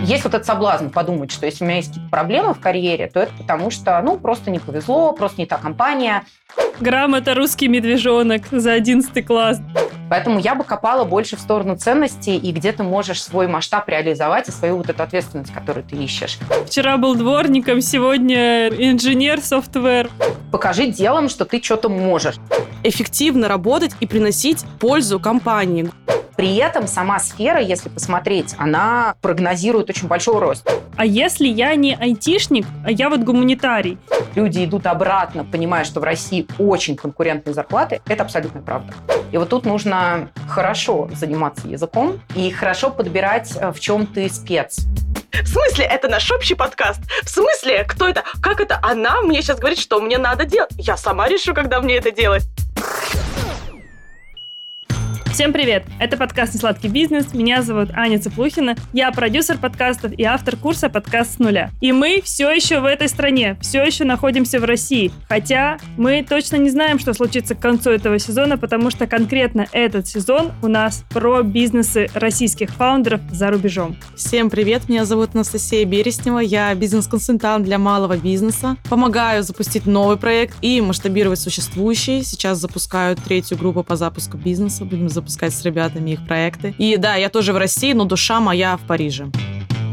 Есть вот этот соблазн подумать, что если у меня есть какие-то проблемы в карьере, то это потому что, ну, просто не повезло, просто не та компания. Грамота «Русский медвежонок» за 11 класс. Поэтому я бы копала больше в сторону ценностей и где ты можешь свой масштаб реализовать и свою вот эту ответственность, которую ты ищешь. Вчера был дворником, сегодня инженер софтвер. Покажи делом, что ты что-то можешь. Эффективно работать и приносить пользу компании. При этом сама сфера, если посмотреть, она прогнозирует очень большой рост. А если я не айтишник, а я вот гуманитарий? Люди идут обратно, понимая, что в России очень конкурентные зарплаты. Это абсолютно правда. И вот тут нужно хорошо заниматься языком и хорошо подбирать, э, в чем ты спец. В смысле, это наш общий подкаст? В смысле, кто это? Как это она мне сейчас говорит, что мне надо делать? Я сама решу, когда мне это делать. Всем привет! Это подкаст «Несладкий бизнес». Меня зовут Аня Цыплухина. Я продюсер подкастов и автор курса «Подкаст с нуля». И мы все еще в этой стране, все еще находимся в России. Хотя мы точно не знаем, что случится к концу этого сезона, потому что конкретно этот сезон у нас про бизнесы российских фаундеров за рубежом. Всем привет! Меня зовут Анастасия Береснева. Я бизнес-консультант для малого бизнеса. Помогаю запустить новый проект и масштабировать существующий. Сейчас запускаю третью группу по запуску бизнеса. Будем запускать запускать с ребятами их проекты. И да, я тоже в России, но душа моя в Париже.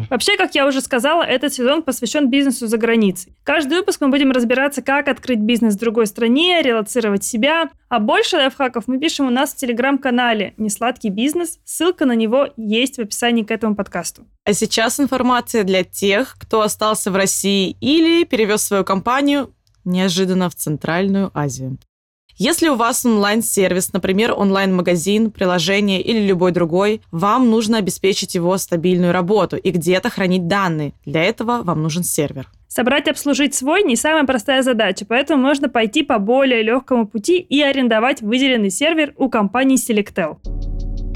Вообще, как я уже сказала, этот сезон посвящен бизнесу за границей. Каждый выпуск мы будем разбираться, как открыть бизнес в другой стране, релацировать себя. А больше лайфхаков мы пишем у нас в телеграм-канале «Несладкий бизнес». Ссылка на него есть в описании к этому подкасту. А сейчас информация для тех, кто остался в России или перевез свою компанию неожиданно в Центральную Азию. Если у вас онлайн-сервис, например, онлайн-магазин, приложение или любой другой, вам нужно обеспечить его стабильную работу и где-то хранить данные. Для этого вам нужен сервер. Собрать и обслужить свой не самая простая задача, поэтому можно пойти по более легкому пути и арендовать выделенный сервер у компании Selectel.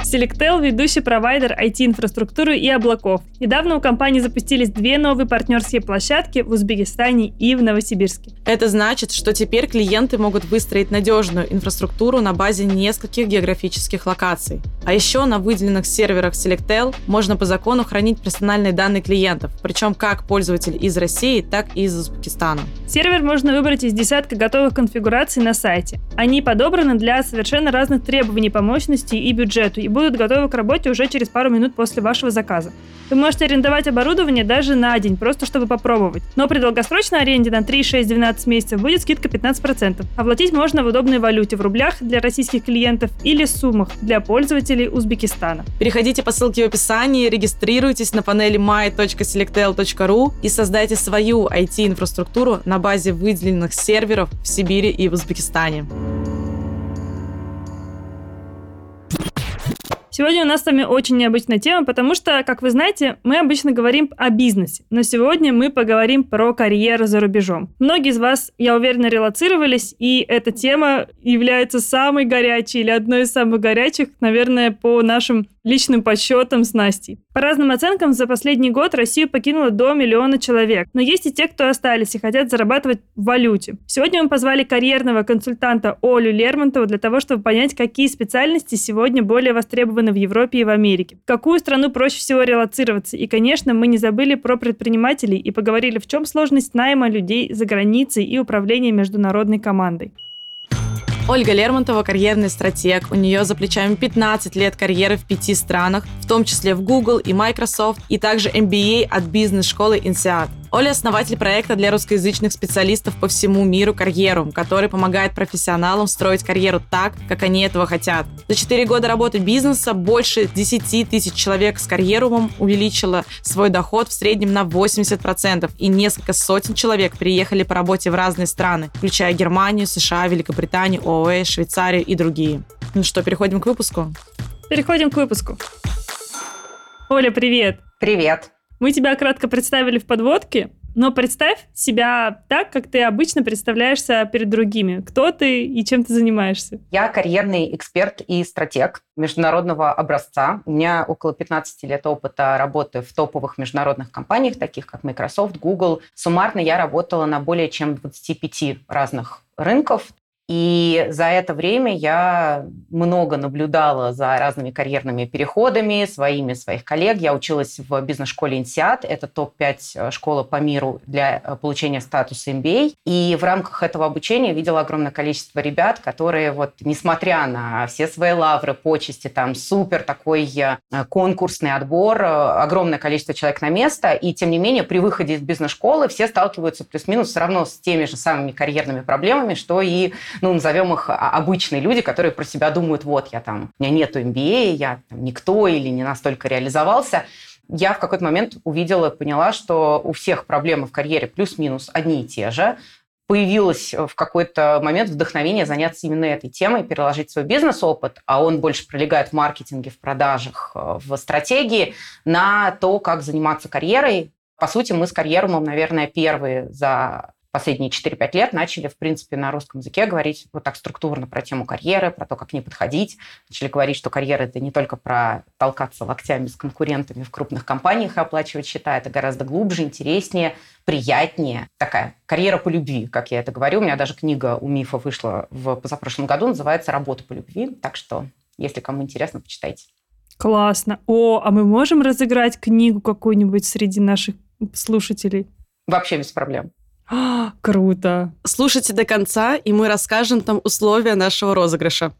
Selectel – ведущий провайдер IT-инфраструктуры и облаков. Недавно у компании запустились две новые партнерские площадки в Узбекистане и в Новосибирске. Это значит, что теперь клиенты могут выстроить надежную инфраструктуру на базе нескольких географических локаций. А еще на выделенных серверах Selectel можно по закону хранить персональные данные клиентов, причем как пользователь из России, так и из Узбекистана. Сервер можно выбрать из десятка готовых конфигураций на сайте. Они подобраны для совершенно разных требований по мощности и бюджету и будут готовы к работе уже через пару минут после вашего заказа. Вы можете арендовать оборудование даже на день, просто чтобы попробовать. Но при долгосрочной аренде на 3, 6, 12 месяцев будет скидка 15%. Оплатить можно в удобной валюте в рублях для российских клиентов или суммах для пользователей Узбекистана. Переходите по ссылке в описании, регистрируйтесь на панели my.selectel.ru и создайте свою IT-инфраструктуру на базе выделенных серверов в Сибири и в Узбекистане. Сегодня у нас с вами очень необычная тема, потому что, как вы знаете, мы обычно говорим о бизнесе, но сегодня мы поговорим про карьеру за рубежом. Многие из вас, я уверена, релацировались, и эта тема является самой горячей или одной из самых горячих, наверное, по нашим личным подсчетам с Настей. По разным оценкам, за последний год Россию покинуло до миллиона человек. Но есть и те, кто остались и хотят зарабатывать в валюте. Сегодня мы позвали карьерного консультанта Олю Лермонтову для того, чтобы понять, какие специальности сегодня более востребованы в Европе и в Америке. В какую страну проще всего релацироваться. И, конечно, мы не забыли про предпринимателей и поговорили, в чем сложность найма людей за границей и управления международной командой. Ольга Лермонтова – карьерный стратег. У нее за плечами 15 лет карьеры в пяти странах, в том числе в Google и Microsoft, и также MBA от бизнес-школы INSEAD. Оля – основатель проекта для русскоязычных специалистов по всему миру «Карьерум», который помогает профессионалам строить карьеру так, как они этого хотят. За 4 года работы бизнеса больше 10 тысяч человек с «Карьерумом» увеличило свой доход в среднем на 80%, и несколько сотен человек приехали по работе в разные страны, включая Германию, США, Великобританию, ООЭ, Швейцарию и другие. Ну что, переходим к выпуску? Переходим к выпуску. Оля, привет! Привет! Мы тебя кратко представили в подводке, но представь себя так, как ты обычно представляешься перед другими. Кто ты и чем ты занимаешься? Я карьерный эксперт и стратег международного образца. У меня около 15 лет опыта работы в топовых международных компаниях, таких как Microsoft, Google. Суммарно я работала на более чем 25 разных рынков. И за это время я много наблюдала за разными карьерными переходами, своими, своих коллег. Я училась в бизнес-школе INSEAD. Это топ-5 э, школа по миру для э, получения статуса MBA. И в рамках этого обучения видела огромное количество ребят, которые вот, несмотря на все свои лавры, почести, там супер такой э, конкурсный отбор, огромное количество человек на место, и тем не менее при выходе из бизнес-школы все сталкиваются плюс-минус все равно с теми же самыми карьерными проблемами, что и ну, назовем их а, обычные люди, которые про себя думают, вот, я там, у меня нету MBA, я там, никто или не настолько реализовался. Я в какой-то момент увидела, поняла, что у всех проблемы в карьере плюс-минус одни и те же. Появилось в какой-то момент вдохновение заняться именно этой темой, переложить свой бизнес-опыт, а он больше пролегает в маркетинге, в продажах, в стратегии, на то, как заниматься карьерой. По сути, мы с карьерумом, наверное, первые за последние 4-5 лет начали, в принципе, на русском языке говорить вот так структурно про тему карьеры, про то, как к ней подходить. Начали говорить, что карьера – это не только про толкаться локтями с конкурентами в крупных компаниях и оплачивать счета, это гораздо глубже, интереснее, приятнее. Такая карьера по любви, как я это говорю. У меня даже книга у Мифа вышла в позапрошлом году, называется «Работа по любви». Так что, если кому интересно, почитайте. Классно. О, а мы можем разыграть книгу какую-нибудь среди наших слушателей? Вообще без проблем. Круто. Слушайте до конца, и мы расскажем там условия нашего розыгрыша.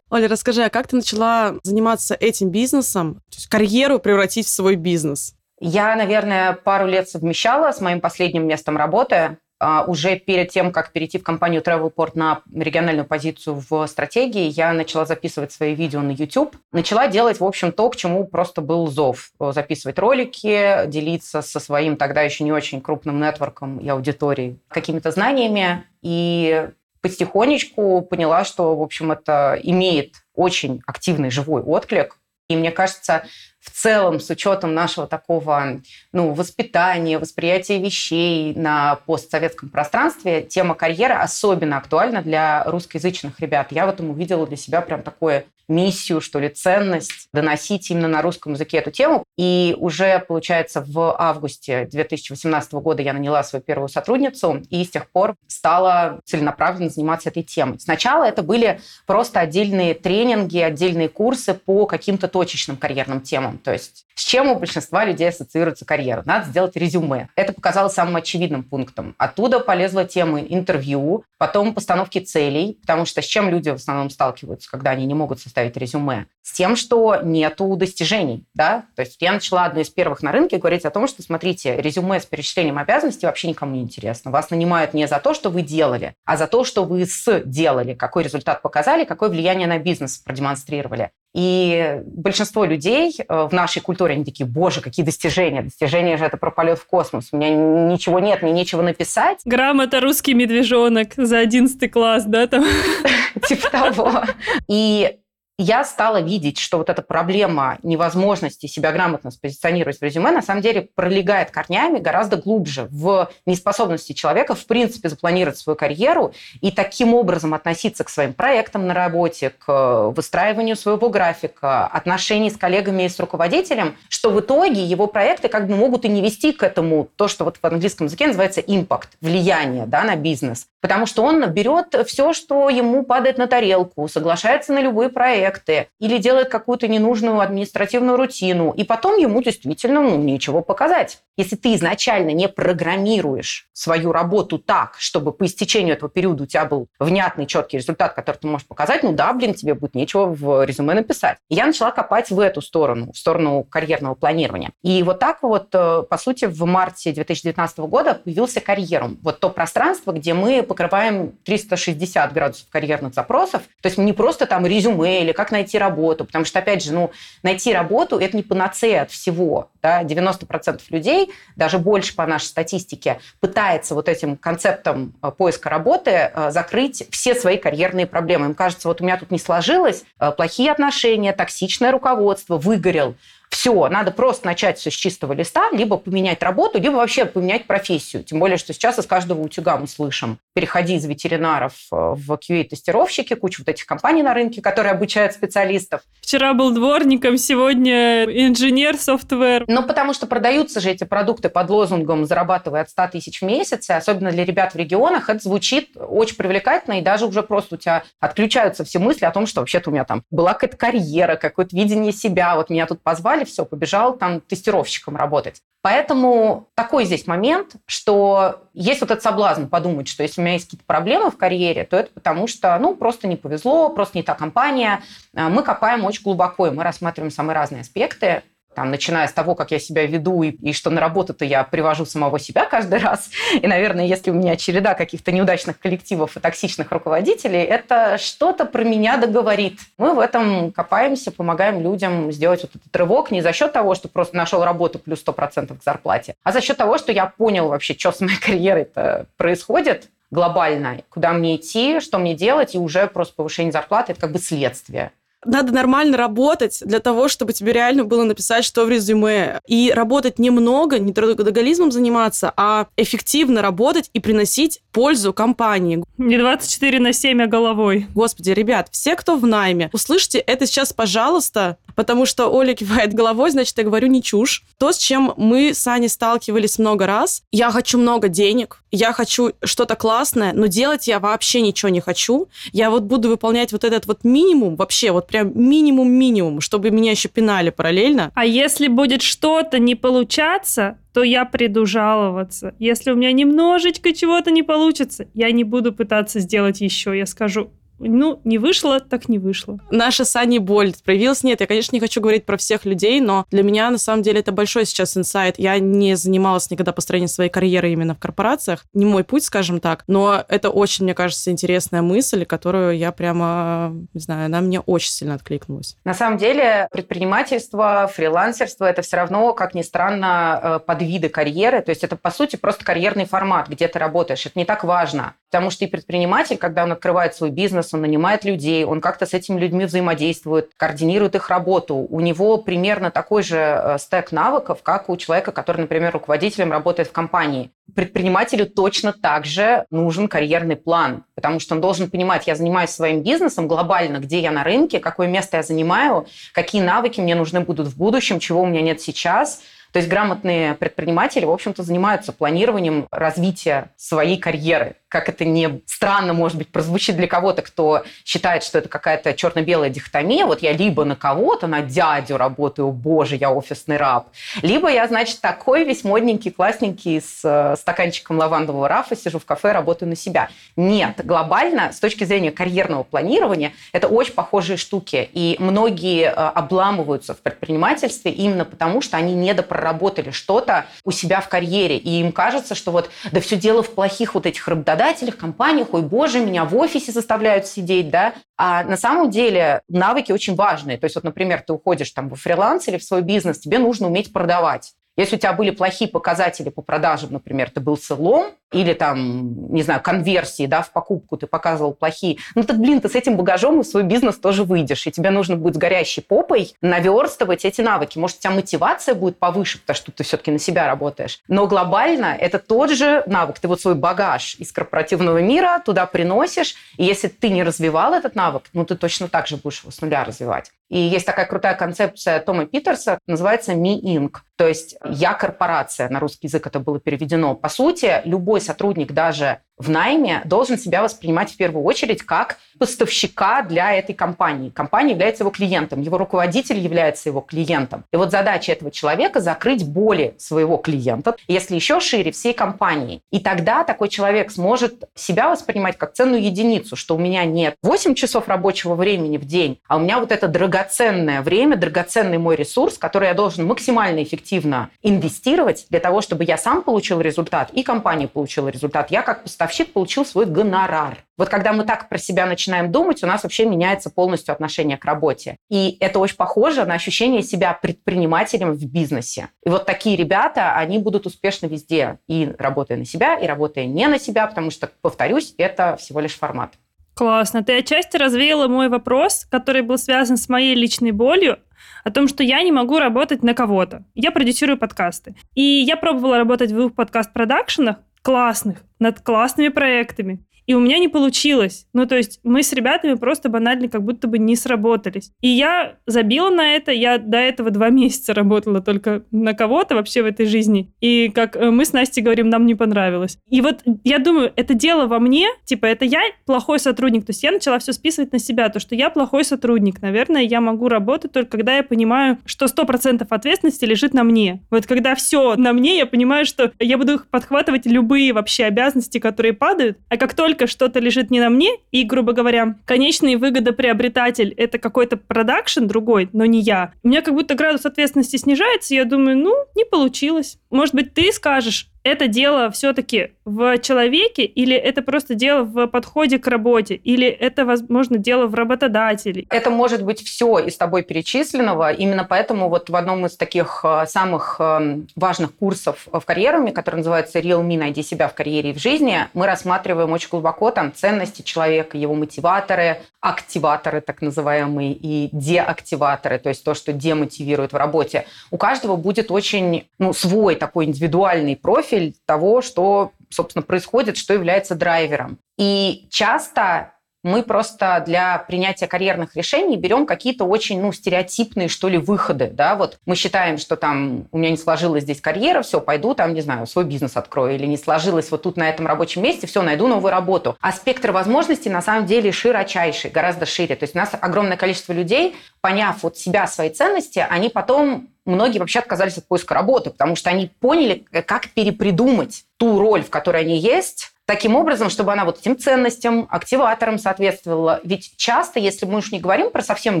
Оля, расскажи, а как ты начала заниматься этим бизнесом, то есть карьеру превратить в свой бизнес? Я, наверное, пару лет совмещала с моим последним местом работы. А, уже перед тем, как перейти в компанию Travelport на региональную позицию в стратегии, я начала записывать свои видео на YouTube. Начала делать, в общем, то, к чему просто был зов. Записывать ролики, делиться со своим тогда еще не очень крупным нетворком и аудиторией какими-то знаниями. И потихонечку поняла, что, в общем, это имеет очень активный живой отклик. И мне кажется, в целом, с учетом нашего такого ну, воспитания, восприятия вещей на постсоветском пространстве, тема карьеры особенно актуальна для русскоязычных ребят. Я в этом увидела для себя прям такое миссию, что ли, ценность доносить именно на русском языке эту тему. И уже, получается, в августе 2018 года я наняла свою первую сотрудницу и с тех пор стала целенаправленно заниматься этой темой. Сначала это были просто отдельные тренинги, отдельные курсы по каким-то точечным карьерным темам. То есть с чем у большинства людей ассоциируется карьера? Надо сделать резюме. Это показалось самым очевидным пунктом. Оттуда полезла тема интервью, потом постановки целей, потому что с чем люди в основном сталкиваются, когда они не могут составить резюме? С тем, что нету достижений. Да? То есть я начала одной из первых на рынке говорить о том, что, смотрите, резюме с перечислением обязанностей вообще никому не интересно. Вас нанимают не за то, что вы делали, а за то, что вы сделали, какой результат показали, какое влияние на бизнес продемонстрировали. И большинство людей э, в нашей культуре, они такие, боже, какие достижения. Достижения же это про полет в космос. У меня ничего нет, мне нечего написать. Грамота «Русский медвежонок» за одиннадцатый класс, да, там? Типа того. И я стала видеть, что вот эта проблема невозможности себя грамотно спозиционировать в резюме на самом деле пролегает корнями гораздо глубже в неспособности человека в принципе запланировать свою карьеру и таким образом относиться к своим проектам на работе, к выстраиванию своего графика, отношений с коллегами и с руководителем, что в итоге его проекты как бы могут и не вести к этому, то, что вот в английском языке называется импакт, влияние да, на бизнес. Потому что он берет все, что ему падает на тарелку, соглашается на любой проект, проекты или делает какую-то ненужную административную рутину, и потом ему действительно ну, нечего показать. Если ты изначально не программируешь свою работу так, чтобы по истечению этого периода у тебя был внятный, четкий результат, который ты можешь показать, ну да, блин, тебе будет нечего в резюме написать. И я начала копать в эту сторону, в сторону карьерного планирования. И вот так вот, э, по сути, в марте 2019 года появился карьерум. Вот то пространство, где мы покрываем 360 градусов карьерных запросов. То есть не просто там резюме или как найти работу, потому что, опять же, ну, найти работу – это не панацея от всего. Да? 90% людей, даже больше по нашей статистике, пытается вот этим концептом э, поиска работы э, закрыть все свои карьерные проблемы. Им кажется, вот у меня тут не сложилось, э, плохие отношения, токсичное руководство, выгорел. Все, надо просто начать все с чистого листа, либо поменять работу, либо вообще поменять профессию. Тем более, что сейчас из каждого утюга мы слышим, переходи из ветеринаров э, в QA-тестировщики, куча вот этих компаний на рынке, которые обучают специалистов. Вчера был дворником, сегодня инженер софтвер. Ну, потому что продаются же эти продукты под лозунгом «зарабатывай от 100 тысяч в месяц», и особенно для ребят в регионах это звучит очень привлекательно, и даже уже просто у тебя отключаются все мысли о том, что вообще-то у меня там была какая-то карьера, какое-то видение себя, вот меня тут позвали, все, побежал там тестировщиком работать. Поэтому такой здесь момент, что есть вот этот соблазн подумать, что если у меня есть какие-то проблемы в карьере, то это потому что, ну, просто не повезло, просто не та компания. А, мы копаем очень глубоко, и мы рассматриваем самые разные аспекты там, начиная с того, как я себя веду, и, и что на работу-то я привожу самого себя каждый раз. И, наверное, если у меня череда каких-то неудачных коллективов и токсичных руководителей, это что-то про меня договорит. Мы в этом копаемся, помогаем людям сделать вот этот рывок не за счет того, что просто нашел работу плюс 100% к зарплате, а за счет того, что я понял вообще, что с моей карьерой-то происходит, глобально, куда мне идти, что мне делать, и уже просто повышение зарплаты – это как бы следствие надо нормально работать для того, чтобы тебе реально было написать, что в резюме. И работать немного, не трудоголизмом заниматься, а эффективно работать и приносить пользу компании. Не 24 на 7, а головой. Господи, ребят, все, кто в найме, услышьте это сейчас, пожалуйста, потому что Оля кивает головой, значит, я говорю не чушь. То, с чем мы с Аней сталкивались много раз. Я хочу много денег, я хочу что-то классное, но делать я вообще ничего не хочу. Я вот буду выполнять вот этот вот минимум, вообще вот прям минимум-минимум, чтобы меня еще пинали параллельно. А если будет что-то не получаться, то я приду жаловаться. Если у меня немножечко чего-то не получится, я не буду пытаться сделать еще. Я скажу, ну, не вышло, так не вышло. Наша Сани боль проявилась. Нет, я, конечно, не хочу говорить про всех людей, но для меня, на самом деле, это большой сейчас инсайт. Я не занималась никогда построением своей карьеры именно в корпорациях. Не мой путь, скажем так. Но это очень, мне кажется, интересная мысль, которую я прямо, не знаю, она мне очень сильно откликнулась. На самом деле, предпринимательство, фрилансерство – это все равно, как ни странно, э, подвиды карьеры. То есть это, по сути, просто карьерный формат, где ты работаешь. Это не так важно. Потому что и предприниматель, когда он открывает свой бизнес, он нанимает людей, он как-то с этими людьми взаимодействует, координирует их работу. У него примерно такой же э, стек навыков, как у человека, который, например, руководителем работает в компании. Предпринимателю точно так же нужен карьерный план, потому что он должен понимать, я занимаюсь своим бизнесом глобально, где я на рынке, какое место я занимаю, какие навыки мне нужны будут в будущем, чего у меня нет сейчас – то есть грамотные предприниматели, в общем-то, занимаются планированием развития своей карьеры. Как это не странно, может быть, прозвучит для кого-то, кто считает, что это какая-то черно-белая дихотомия. Вот я либо на кого-то, на дядю работаю, боже, я офисный раб. Либо я, значит, такой весь модненький, классненький, с э, стаканчиком лавандового рафа, сижу в кафе, работаю на себя. Нет, глобально, с точки зрения карьерного планирования, это очень похожие штуки. И многие э, обламываются в предпринимательстве именно потому, что они недопроработали проработали что-то у себя в карьере, и им кажется, что вот да все дело в плохих вот этих работодателях, компаниях, ой, боже, меня в офисе заставляют сидеть, да, а на самом деле навыки очень важные. То есть вот, например, ты уходишь там в фриланс или в свой бизнес, тебе нужно уметь продавать. Если у тебя были плохие показатели по продажам, например, ты был селом, или там, не знаю, конверсии, да, в покупку ты показывал плохие, ну так, блин, ты с этим багажом в свой бизнес тоже выйдешь, и тебе нужно будет с горящей попой наверстывать эти навыки. Может, у тебя мотивация будет повыше, потому что ты все-таки на себя работаешь. Но глобально это тот же навык. Ты вот свой багаж из корпоративного мира туда приносишь, и если ты не развивал этот навык, ну ты точно так же будешь его с нуля развивать. И есть такая крутая концепция Тома Питерса, называется Me Inc. То есть я корпорация, на русский язык это было переведено. По сути, любой сотрудник даже в найме должен себя воспринимать в первую очередь как поставщика для этой компании. Компания является его клиентом, его руководитель является его клиентом. И вот задача этого человека закрыть боли своего клиента, если еще шире, всей компании. И тогда такой человек сможет себя воспринимать как ценную единицу, что у меня нет 8 часов рабочего времени в день, а у меня вот это драгоценное время, драгоценный мой ресурс, который я должен максимально эффективно инвестировать для того, чтобы я сам получил результат и компания получила результат. Я как поставщик получил свой гонорар. Вот когда мы так про себя начинаем думать, у нас вообще меняется полностью отношение к работе. И это очень похоже на ощущение себя предпринимателем в бизнесе. И вот такие ребята, они будут успешны везде, и работая на себя, и работая не на себя, потому что, повторюсь, это всего лишь формат. Классно. Ты отчасти развеяла мой вопрос, который был связан с моей личной болью, о том, что я не могу работать на кого-то. Я продюсирую подкасты. И я пробовала работать в двух подкаст-продакшенах, классных, над классными проектами и у меня не получилось. Ну, то есть мы с ребятами просто банально как будто бы не сработались. И я забила на это, я до этого два месяца работала только на кого-то вообще в этой жизни. И как э, мы с Настей говорим, нам не понравилось. И вот я думаю, это дело во мне, типа, это я плохой сотрудник. То есть я начала все списывать на себя, то, что я плохой сотрудник. Наверное, я могу работать только когда я понимаю, что 100% ответственности лежит на мне. Вот когда все на мне, я понимаю, что я буду подхватывать любые вообще обязанности, которые падают. А как только только что-то лежит не на мне, и, грубо говоря, конечный выгодоприобретатель — это какой-то продакшн другой, но не я. У меня как будто градус ответственности снижается, и я думаю, ну, не получилось. Может быть, ты скажешь, это дело все-таки в человеке или это просто дело в подходе к работе, или это, возможно, дело в работодателе? Это может быть все из тобой перечисленного. Именно поэтому вот в одном из таких э, самых эм, важных курсов в карьеруме, который называется Real Me, найди себя в карьере и в жизни, мы рассматриваем очень глубоко там ценности человека, его мотиваторы, активаторы так называемые и деактиваторы, то есть то, что демотивирует в работе. У каждого будет очень ну, свой такой индивидуальный профиль, профиль того, что, собственно, происходит, что является драйвером. И часто мы просто для принятия карьерных решений берем какие-то очень, ну, стереотипные, что ли, выходы, да, вот мы считаем, что там у меня не сложилась здесь карьера, все, пойду там, не знаю, свой бизнес открою, или не сложилось вот тут на этом рабочем месте, все, найду новую работу. А спектр возможностей на самом деле широчайший, гораздо шире. То есть у нас огромное количество людей, поняв вот себя, свои ценности, они потом многие вообще отказались от поиска работы, потому что они поняли, как перепридумать ту роль, в которой они есть, таким образом, чтобы она вот этим ценностям, активаторам соответствовала. Ведь часто, если мы уж не говорим про совсем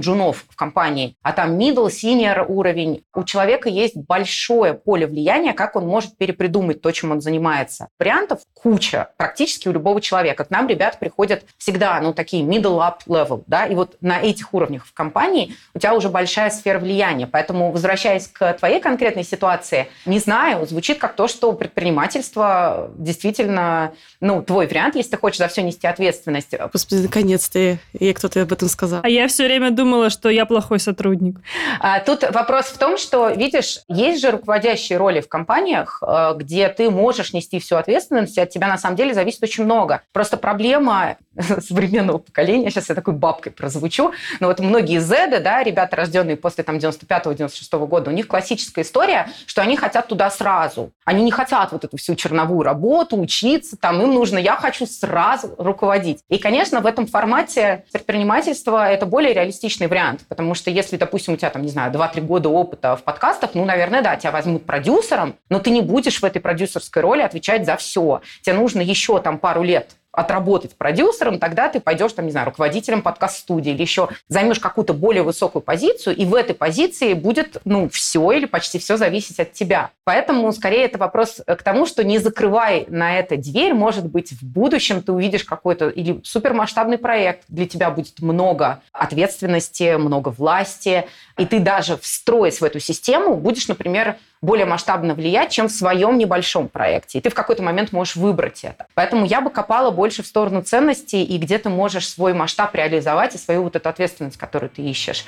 джунов в компании, а там middle, senior уровень, у человека есть большое поле влияния, как он может перепридумать то, чем он занимается. Вариантов куча, практически у любого человека. К нам ребята приходят всегда, ну, такие middle up level, да, и вот на этих уровнях в компании у тебя уже большая сфера влияния. Поэтому, возвращаясь к твоей конкретной ситуации, не знаю, звучит как то, что предпринимательство действительно ну, твой вариант, если ты хочешь за все нести ответственность. Господи, наконец-то ей кто-то об этом сказал. А я все время думала, что я плохой сотрудник. А, тут вопрос в том, что, видишь, есть же руководящие роли в компаниях, э, где ты можешь нести всю ответственность, и от тебя на самом деле зависит очень много. Просто проблема современного поколения, сейчас я такой бабкой прозвучу, но вот многие Z, да, ребята, рожденные после там 95-96 года, у них классическая история, что они хотят туда сразу. Они не хотят вот эту всю черновую работу, учиться, там, им нужно, я хочу сразу руководить. И, конечно, в этом формате предпринимательства это более реалистичный вариант, потому что если, допустим, у тебя там, не знаю, 2-3 года опыта в подкастах, ну, наверное, да, тебя возьмут продюсером, но ты не будешь в этой продюсерской роли отвечать за все. Тебе нужно еще там пару лет отработать продюсером, тогда ты пойдешь, там, не знаю, руководителем подкаст-студии или еще займешь какую-то более высокую позицию, и в этой позиции будет, ну, все или почти все зависеть от тебя. Поэтому, скорее, это вопрос к тому, что не закрывай на это дверь, может быть, в будущем ты увидишь какой-то или супермасштабный проект, для тебя будет много ответственности, много власти, и ты даже встроясь в эту систему, будешь, например, более масштабно влиять, чем в своем небольшом проекте. И ты в какой-то момент можешь выбрать это. Поэтому я бы копала больше в сторону ценностей и где ты можешь свой масштаб реализовать и свою вот эту ответственность, которую ты ищешь.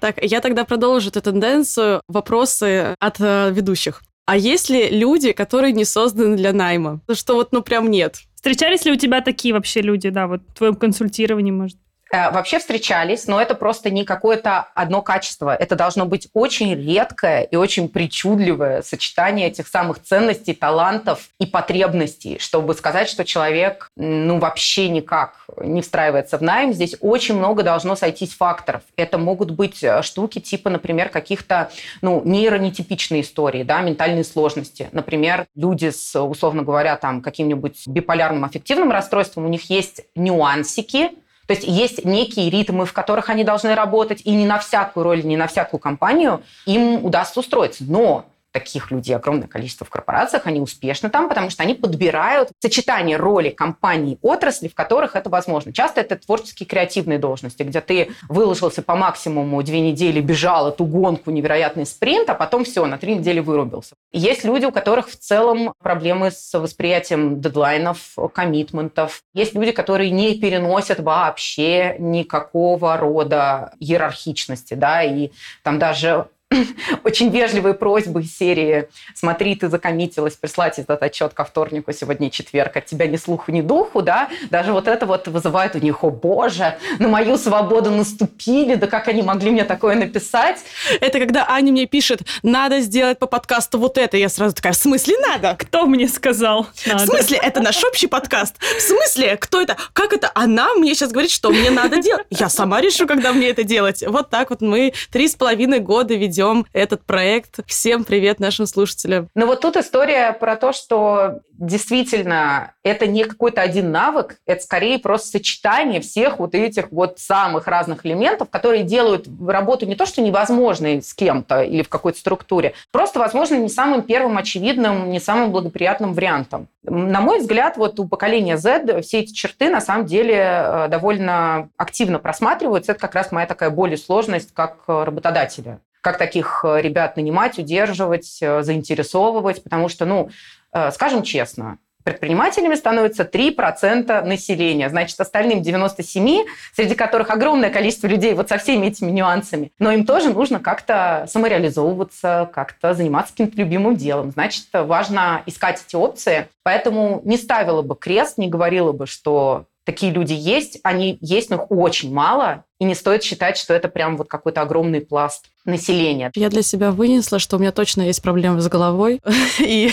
Так, я тогда продолжу эту тенденцию. Вопросы от э, ведущих. А есть ли люди, которые не созданы для найма? Что вот, ну, прям нет? Встречались ли у тебя такие вообще люди, да, вот в твоем консультировании, может? Э, вообще встречались, но это просто не какое-то одно качество. Это должно быть очень редкое и очень причудливое сочетание этих самых ценностей, талантов и потребностей, чтобы сказать, что человек ну вообще никак не встраивается в найм. Здесь очень много должно сойтись факторов. Это могут быть э, штуки типа, например, каких-то ну, нейронетипичные истории, да, ментальные сложности. Например, люди с, условно говоря, там каким-нибудь биполярным аффективным расстройством, у них есть нюансики, то есть есть некие ритмы, в которых они должны работать, и не на всякую роль, не на всякую компанию им удастся устроиться. Но таких людей огромное количество в корпорациях, они успешны там, потому что они подбирают сочетание роли компаний, отрасли, в которых это возможно. Часто это творческие креативные должности, где ты выложился по максимуму две недели, бежал эту гонку, невероятный спринт, а потом все, на три недели вырубился. Есть люди, у которых в целом проблемы с восприятием дедлайнов, коммитментов. Есть люди, которые не переносят вообще никакого рода иерархичности, да, и там даже очень вежливые просьбы из серии «Смотри, ты закоммитилась, прислать этот отчет ко вторнику, сегодня четверг, от тебя ни слуху, ни духу», да, даже вот это вот вызывает у них «О, боже, на мою свободу наступили, да как они могли мне такое написать?» Это когда Аня мне пишет «Надо сделать по подкасту вот это», я сразу такая «В смысле надо?» Кто мне сказал? Надо. В смысле? Это наш общий подкаст? В смысле? Кто это? Как это? Она мне сейчас говорит, что мне надо делать. Я сама решу, когда мне это делать. Вот так вот мы три с половиной года ведем ведем этот проект. Всем привет нашим слушателям. Ну вот тут история про то, что действительно это не какой-то один навык, это скорее просто сочетание всех вот этих вот самых разных элементов, которые делают работу не то, что невозможной с кем-то или в какой-то структуре, просто, возможно, не самым первым очевидным, не самым благоприятным вариантом. На мой взгляд, вот у поколения Z все эти черты на самом деле э, довольно активно просматриваются. Это как раз моя такая более сложность как работодателя как таких э, ребят нанимать, удерживать, э, заинтересовывать, потому что, ну, э, скажем честно, предпринимателями становится 3% населения. Значит, остальным 97, среди которых огромное количество людей вот со всеми этими нюансами. Но им тоже нужно как-то самореализовываться, как-то заниматься каким-то любимым делом. Значит, важно искать эти опции. Поэтому не ставила бы крест, не говорила бы, что такие люди есть, они есть, но их очень мало, и не стоит считать, что это прям вот какой-то огромный пласт населения. Я для себя вынесла, что у меня точно есть проблемы с головой, и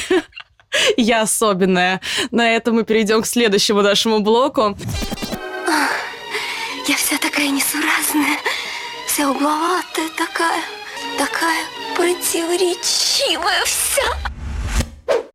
я особенная. На этом мы перейдем к следующему нашему блоку. Я вся такая несуразная, вся угловатая такая, такая противоречивая вся.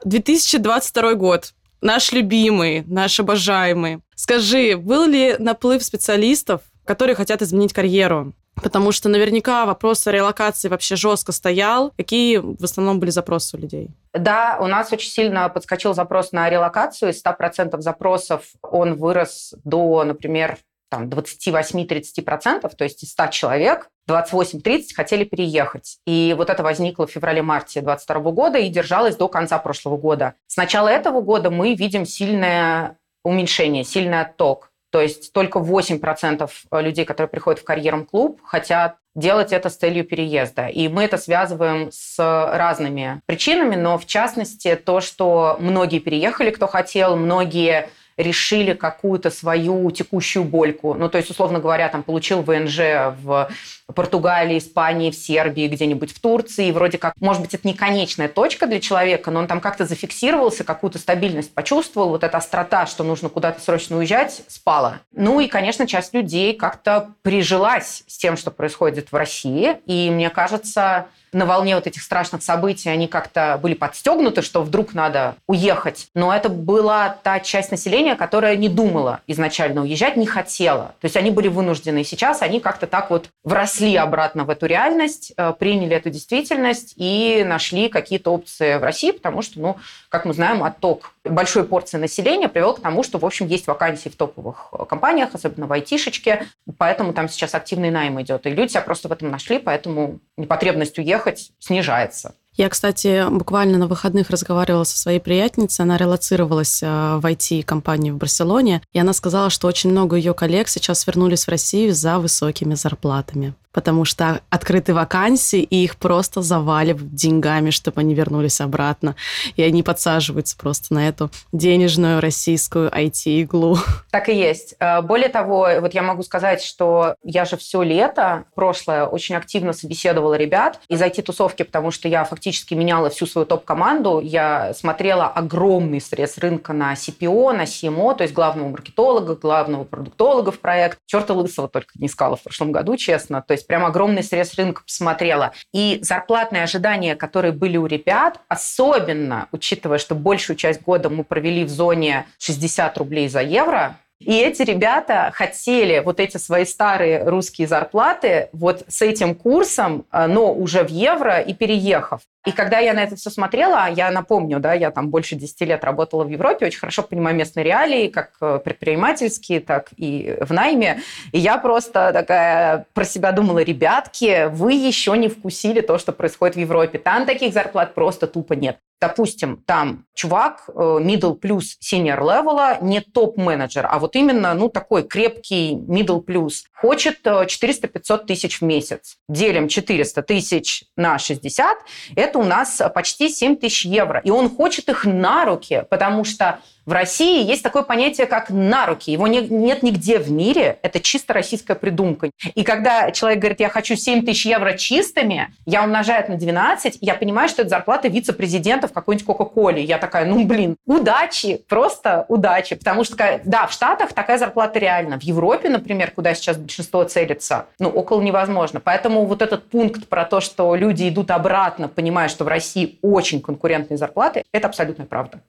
2022 год наш любимый, наш обожаемый. Скажи, был ли наплыв специалистов, которые хотят изменить карьеру? Потому что наверняка вопрос о релокации вообще жестко стоял. Какие в основном были запросы у людей? Да, у нас очень сильно подскочил запрос на релокацию. Из 100% запросов он вырос до, например, там, 28-30%, то есть из 100 человек 28-30 хотели переехать. И вот это возникло в феврале-марте 2022 года и держалось до конца прошлого года. С начала этого года мы видим сильное уменьшение, сильный отток. То есть только 8% людей, которые приходят в карьерный клуб, хотят делать это с целью переезда. И мы это связываем с разными причинами, но в частности то, что многие переехали, кто хотел, многие решили какую-то свою текущую больку. Ну, то есть, условно говоря, там получил ВНЖ в Португалии, Испании, в Сербии, где-нибудь в Турции. И вроде как, может быть, это не конечная точка для человека, но он там как-то зафиксировался, какую-то стабильность почувствовал, вот эта острота, что нужно куда-то срочно уезжать, спала. Ну и, конечно, часть людей как-то прижилась с тем, что происходит в России. И мне кажется, на волне вот этих страшных событий они как-то были подстегнуты, что вдруг надо уехать. Но это была та часть населения, которая не думала изначально уезжать, не хотела. То есть они были вынуждены. И сейчас они как-то так вот вросли обратно в эту реальность, э, приняли эту действительность и нашли какие-то опции в России, потому что, ну, как мы знаем, отток большой порции населения привел к тому, что, в общем, есть вакансии в топовых компаниях, особенно в айтишечке, поэтому там сейчас активный найм идет. И люди себя просто в этом нашли, поэтому непотребность уехать снижается. Я, кстати, буквально на выходных разговаривала со своей приятницей. Она релацировалась э, в IT-компанию в Барселоне, и она сказала, что очень много ее коллег сейчас вернулись в Россию за высокими зарплатами потому что открыты вакансии, и их просто заваливают деньгами, чтобы они вернулись обратно. И они подсаживаются просто на эту денежную российскую IT-иглу. Так и есть. Э, более того, вот я могу сказать, что я же все лето прошлое очень активно собеседовала ребят из IT-тусовки, потому что я фактически меняла всю свою топ-команду. Я смотрела огромный срез рынка на CPO, на CMO, то есть главного маркетолога, главного продуктолога в проект. Черта лысого только не искала в прошлом году, честно. То есть есть прям огромный срез рынка посмотрела. И зарплатные ожидания, которые были у ребят, особенно учитывая, что большую часть года мы провели в зоне 60 рублей за евро, И эти ребята хотели вот эти свои старые русские зарплаты вот с этим курсом, э, но уже в евро и переехав. И когда я на это все смотрела, я напомню, да, я там больше 10 лет работала в Европе, очень хорошо понимаю местные реалии, как э, предпринимательские, так и в найме. И я просто такая про себя думала, ребятки, вы еще не вкусили то, что происходит в Европе. Там таких зарплат просто тупо нет. Допустим, там чувак э, middle плюс senior level, не топ-менеджер, а вот именно, ну, такой крепкий middle плюс, хочет 400-500 тысяч в месяц. Делим 400 тысяч на 60, это у нас почти 7 тысяч евро. И он хочет их на руки, потому что в России есть такое понятие, как на руки. Его не, нет нигде в мире. Это чисто российская придумка. И когда человек говорит, я хочу 7 тысяч евро чистыми, я умножаю это на 12, я понимаю, что это зарплата вице-президента в какой-нибудь Кока-Коле. Я такая, ну, блин, удачи, просто удачи. Потому что, да, в Штатах такая зарплата реальна. В Европе, например, куда сейчас большинство целится, ну, около невозможно. Поэтому вот этот пункт про то, что люди идут обратно, понимая, что в России очень конкурентные зарплаты, это абсолютная правда.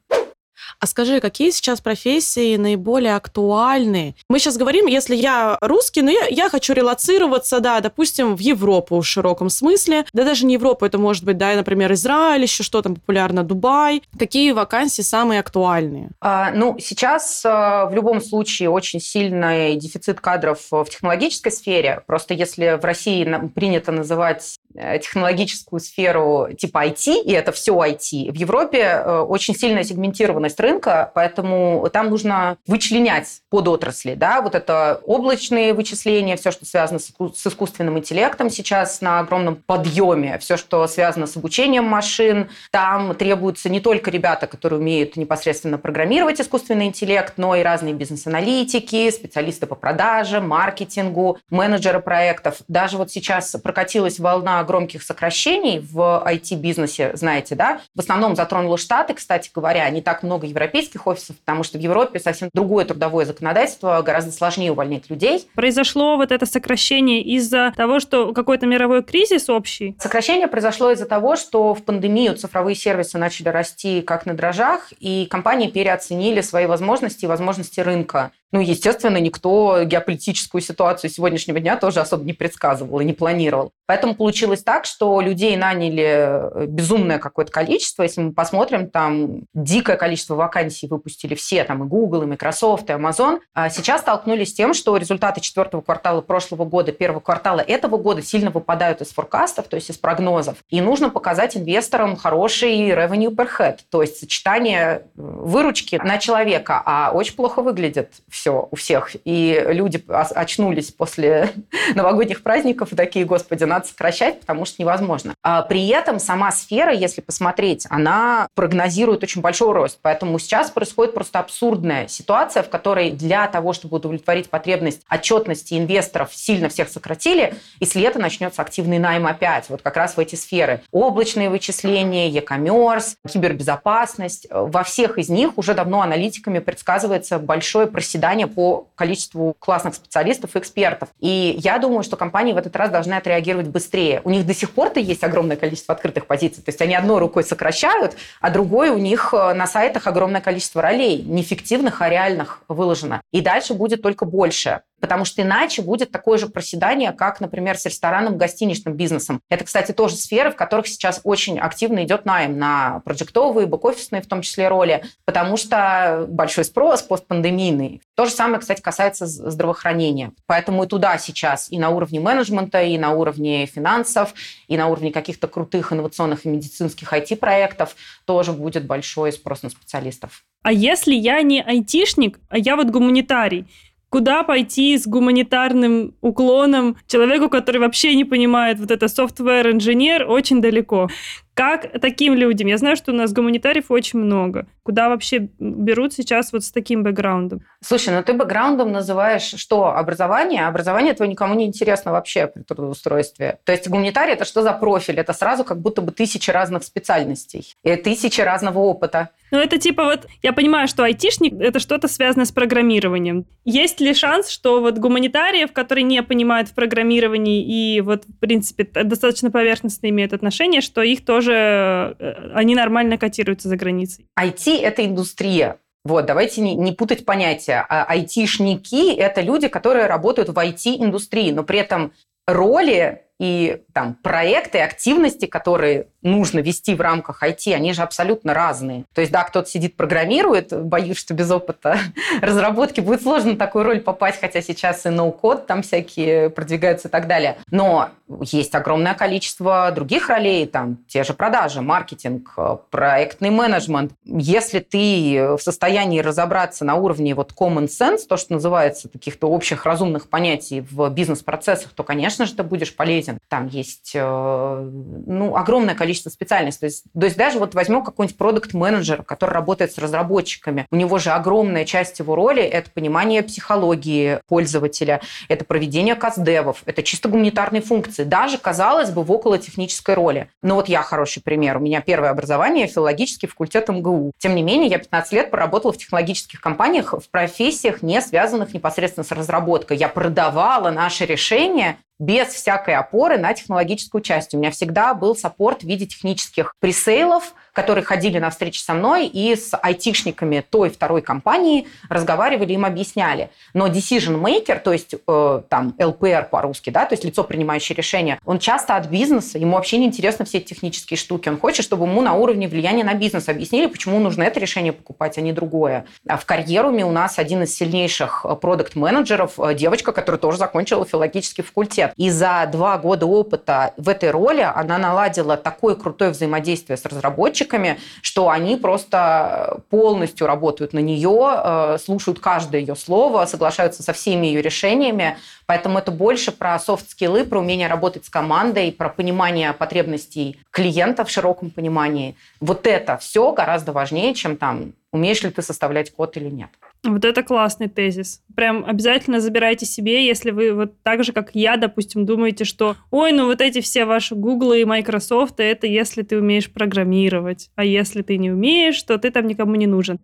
А скажи, какие сейчас профессии наиболее актуальны? Мы сейчас говорим, если я русский, но я, я хочу релацироваться, да, допустим, в Европу в широком смысле. Да даже не Европу, это может быть, да, например, Израиль, еще что там популярно, Дубай. Какие вакансии самые актуальные? А, ну, сейчас а, в любом случае очень сильный дефицит кадров в технологической сфере. Просто если в России принято называть э, технологическую сферу типа IT, и это все IT, в Европе э, очень сильная сегментированность рынка, поэтому там нужно вычленять под отрасли. Да? Вот это облачные вычисления, все, что связано с искусственным интеллектом сейчас на огромном подъеме, все, что связано с обучением машин. Там требуются не только ребята, которые умеют непосредственно программировать искусственный интеллект, но и разные бизнес-аналитики, специалисты по продажам, маркетингу, менеджеры проектов. Даже вот сейчас прокатилась волна громких сокращений в IT-бизнесе, знаете, да? В основном затронула Штаты, кстати говоря, не так много европейских офисов, потому что в Европе совсем другое трудовое законодательство, гораздо сложнее увольнять людей. Произошло вот это сокращение из-за того, что какой-то мировой кризис общий? Сокращение произошло из-за того, что в пандемию цифровые сервисы начали расти как на дрожжах, и компании переоценили свои возможности и возможности рынка. Ну, естественно, никто геополитическую ситуацию сегодняшнего дня тоже особо не предсказывал и не планировал. Поэтому получилось так, что людей наняли э, безумное какое-то количество. Если мы посмотрим, там дикое количество вакансий выпустили все, там и Google, и Microsoft, и Amazon. А сейчас столкнулись с тем, что результаты четвертого квартала прошлого года, первого квартала этого года сильно выпадают из форкастов, то есть из прогнозов. И нужно показать инвесторам хороший revenue per head, то есть сочетание э, выручки на человека, а очень плохо выглядит все все у всех. И люди очнулись после новогодних праздников и такие, господи, надо сокращать, потому что невозможно. А при этом сама сфера, если посмотреть, она прогнозирует очень большой рост. Поэтому сейчас происходит просто абсурдная ситуация, в которой для того, чтобы удовлетворить потребность отчетности инвесторов, сильно всех сократили, и с лета начнется активный найм опять, вот как раз в эти сферы. Облачные вычисления, e-commerce, кибербезопасность. Во всех из них уже давно аналитиками предсказывается большое проседание ожидания по количеству классных специалистов и экспертов. И я думаю, что компании в этот раз должны отреагировать быстрее. У них до сих пор-то есть огромное количество открытых позиций. То есть они одной рукой сокращают, а другой у них э, на сайтах огромное количество ролей, не фиктивных, а реальных выложено. И дальше будет только больше потому что иначе будет такое же проседание, как, например, с ресторанным гостиничным бизнесом. Это, кстати, тоже сферы, в которых сейчас очень активно идет найм на проектовые, бэк-офисные в том числе роли, потому что большой спрос постпандемийный. То же самое, кстати, касается здравоохранения. Поэтому и туда сейчас и на уровне менеджмента, и на уровне финансов, и на уровне каких-то крутых инновационных и медицинских IT-проектов тоже будет большой спрос на специалистов. А если я не айтишник, а я вот гуманитарий, куда пойти с гуманитарным уклоном человеку, который вообще не понимает вот это software-инженер, очень далеко. Как таким людям? Я знаю, что у нас гуманитариев очень много. Куда вообще берут сейчас вот с таким бэкграундом? Слушай, ну ты бэкграундом называешь что? Образование? Образование этого никому не интересно вообще при трудоустройстве. То есть гуманитарий – это что за профиль? Это сразу как будто бы тысячи разных специальностей и тысячи разного опыта. Ну, это типа вот, я понимаю, что айтишник – это что-то связанное с программированием. Есть ли шанс, что вот гуманитариев, которые не понимают в программировании и вот, в принципе, достаточно поверхностно имеют отношение, что их тоже, э, они нормально котируются за границей? IT – это индустрия. Вот, давайте не, не путать понятия. А айтишники – это люди, которые работают в IT-индустрии, но при этом роли и там проекты, активности, которые нужно вести в рамках IT, они же абсолютно разные. То есть, да, кто-то сидит, программирует, боюсь, что без опыта разработки будет сложно такую роль попасть, хотя сейчас и ноу-код там всякие продвигаются и так далее. Но есть огромное количество других ролей, там те же продажи, маркетинг, проектный менеджмент. Если ты в состоянии разобраться на уровне вот common sense, то, что называется каких-то общих разумных понятий в бизнес-процессах, то, конечно же, ты будешь полезен. Там есть э, ну, огромное количество количество специальностей. То есть, то есть даже вот возьмем какой-нибудь продукт-менеджер, который работает с разработчиками. У него же огромная часть его роли – это понимание психологии пользователя, это проведение каздевов, это чисто гуманитарные функции. Даже, казалось бы, в около технической роли. Но вот я хороший пример. У меня первое образование – филологический факультет МГУ. Тем не менее, я 15 лет проработала в технологических компаниях в профессиях, не связанных непосредственно с разработкой. Я продавала наши решения без всякой опоры на технологическую часть. У меня всегда был саппорт в виде технических пресейлов, которые ходили на встречи со мной и с айтишниками той второй компании разговаривали, им объясняли. Но decision maker, то есть э, там LPR по-русски, да, то есть лицо, принимающее решение, он часто от бизнеса, ему вообще не интересны все эти технические штуки. Он хочет, чтобы ему на уровне влияния на бизнес объяснили, почему нужно это решение покупать, а не другое. А в карьеруме у нас один из сильнейших э, продукт-менеджеров, э, девочка, которая тоже закончила филологический факультет. И за два года опыта в этой роли она наладила такое крутое взаимодействие с разработчиками, разработчиками, что они просто полностью работают на нее, э, слушают каждое ее слово, соглашаются со всеми ее решениями. Поэтому это больше про софт-скиллы, про умение работать с командой, про понимание потребностей клиента в широком понимании. Вот это все гораздо важнее, чем там, умеешь ли ты составлять код или нет. Вот это классный тезис. Прям обязательно забирайте себе, если вы вот так же, как я, допустим, думаете, что ой, ну вот эти все ваши Google и Microsoft, это если ты умеешь программировать. А если ты не умеешь, то ты там никому не нужен.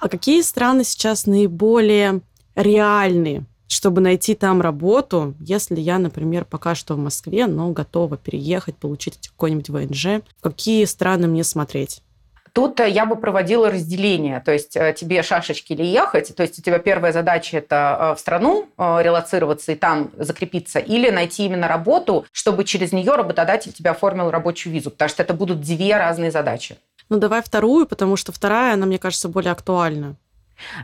А какие страны сейчас наиболее реальные чтобы найти там работу, если я, например, пока что в Москве, но готова переехать, получить какой-нибудь ВНЖ, в какие страны мне смотреть? Тут э, я бы проводила разделение, то есть э, тебе шашечки или ехать, то есть у тебя первая задача это э, в страну релацироваться и там закрепиться, или найти именно работу, чтобы через нее работодатель тебе оформил рабочую визу, потому что это будут две разные задачи. Ну давай вторую, потому что вторая, она, мне кажется, более актуальна.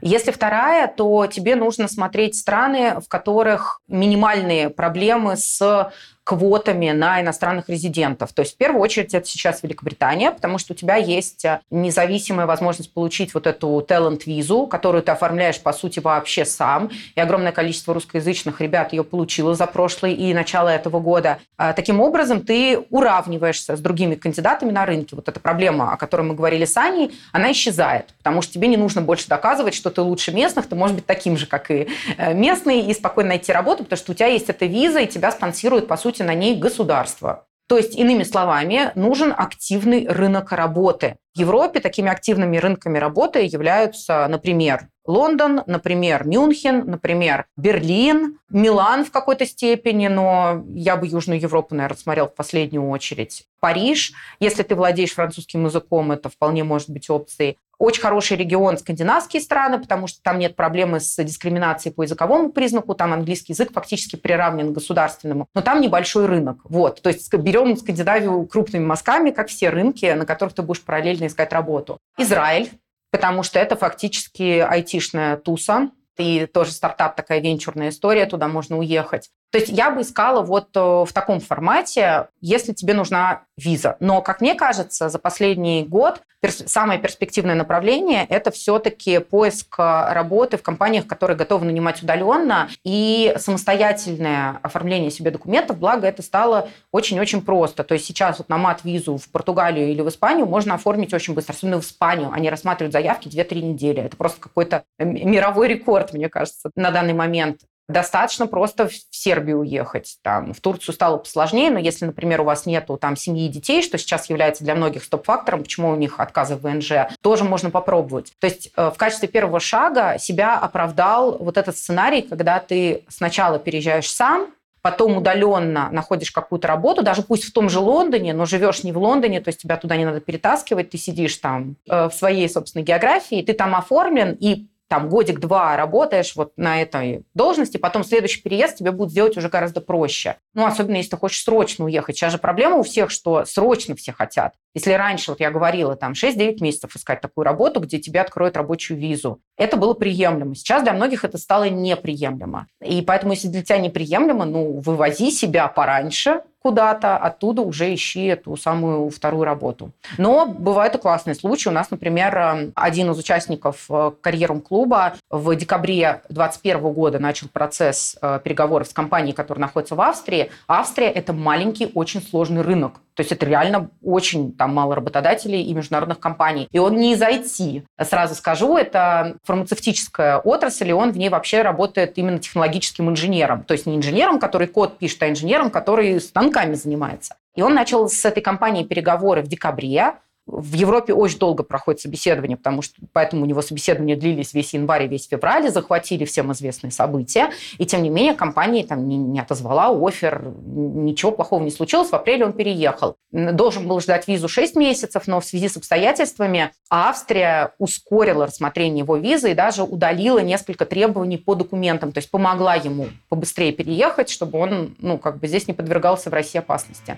Если вторая, то тебе нужно смотреть страны, в которых минимальные проблемы с квотами на иностранных резидентов. То есть в первую очередь это сейчас Великобритания, потому что у тебя есть э, независимая возможность получить вот эту талант-визу, которую ты оформляешь, по сути, вообще сам. И огромное количество русскоязычных ребят ее получило за прошлый и начало этого года. А таким образом, ты уравниваешься с другими кандидатами на рынке. Вот эта проблема, о которой мы говорили с Аней, она исчезает, потому что тебе не нужно больше доказывать, что ты лучше местных, ты можешь быть таким же, как и э, местный, и спокойно найти работу, потому что у тебя есть эта виза, и тебя спонсирует, по сути, сути, на ней государство. То есть, иными словами, нужен активный рынок работы. В Европе такими активными рынками работы являются, например, Лондон, например, Мюнхен, например, Берлин, Милан в какой-то степени, но я бы Южную Европу, наверное, смотрел в последнюю очередь. Париж, если ты владеешь французским языком, это вполне может быть опцией. Очень хороший регион скандинавские страны, потому что там нет проблемы с дискриминацией по языковому признаку, там английский язык фактически приравнен к государственному, но там небольшой рынок. Вот. То есть берем Скандинавию крупными мазками, как все рынки, на которых ты будешь параллельно искать работу. Израиль, потому что это фактически айтишная туса, и тоже стартап, такая венчурная история, туда можно уехать. То есть я бы искала вот э, в таком формате, если тебе нужна виза. Но, как мне кажется, за последний год самое перспективное направление – это все-таки поиск э, работы в компаниях, которые готовы нанимать удаленно, и самостоятельное оформление себе документов, благо это стало очень-очень просто. То есть сейчас вот на мат-визу в Португалию или в Испанию можно оформить очень быстро, особенно в Испанию. Они рассматривают заявки 2-3 недели. Это просто какой-то мировой рекорд, мне кажется, на данный момент. Достаточно просто в Сербию уехать. Там, в Турцию стало посложнее, но если, например, у вас нету там семьи и детей, что сейчас является для многих стоп-фактором, почему у них отказы в ВНЖ, тоже можно попробовать. То есть э, в качестве первого шага себя оправдал вот этот сценарий, когда ты сначала переезжаешь сам, потом удаленно находишь какую-то работу, даже пусть в том же Лондоне, но живешь не в Лондоне, то есть тебя туда не надо перетаскивать, ты сидишь там э, в своей, собственной географии, ты там оформлен, и там годик-два работаешь вот на этой должности, потом следующий переезд тебе будет сделать уже гораздо проще. Ну, особенно если ты хочешь срочно уехать. Сейчас же проблема у всех, что срочно все хотят. Если раньше, вот я говорила, там 6-9 месяцев искать такую работу, где тебе откроют рабочую визу, это было приемлемо. Сейчас для многих это стало неприемлемо. И поэтому, если для тебя неприемлемо, ну, вывози себя пораньше, куда-то, оттуда уже ищи эту самую вторую работу. Но бывают и классные случаи. У нас, например, э, один из участников э, карьером клуба в декабре 2021 года начал процесс э, переговоров с компанией, которая находится в Австрии. Австрия – это маленький, очень сложный рынок. То есть это реально очень там мало работодателей и международных компаний. И он не из IT. Сразу скажу, это фармацевтическая отрасль, и он в ней вообще работает именно технологическим инженером. То есть не инженером, который код пишет, а инженером, который станками занимается. И он начал с этой компанией переговоры в декабре. В Европе очень долго проходит собеседование, потому что поэтому у него собеседования длились весь январь и весь февраль, захватили всем известные события. И тем не менее компания там не, не отозвала офер, ничего плохого не случилось. В апреле он переехал. Должен был ждать визу 6 месяцев, но в связи с обстоятельствами Австрия ускорила рассмотрение его визы и даже удалила несколько требований по документам, то есть помогла ему побыстрее переехать, чтобы он ну, как бы здесь не подвергался в России опасности.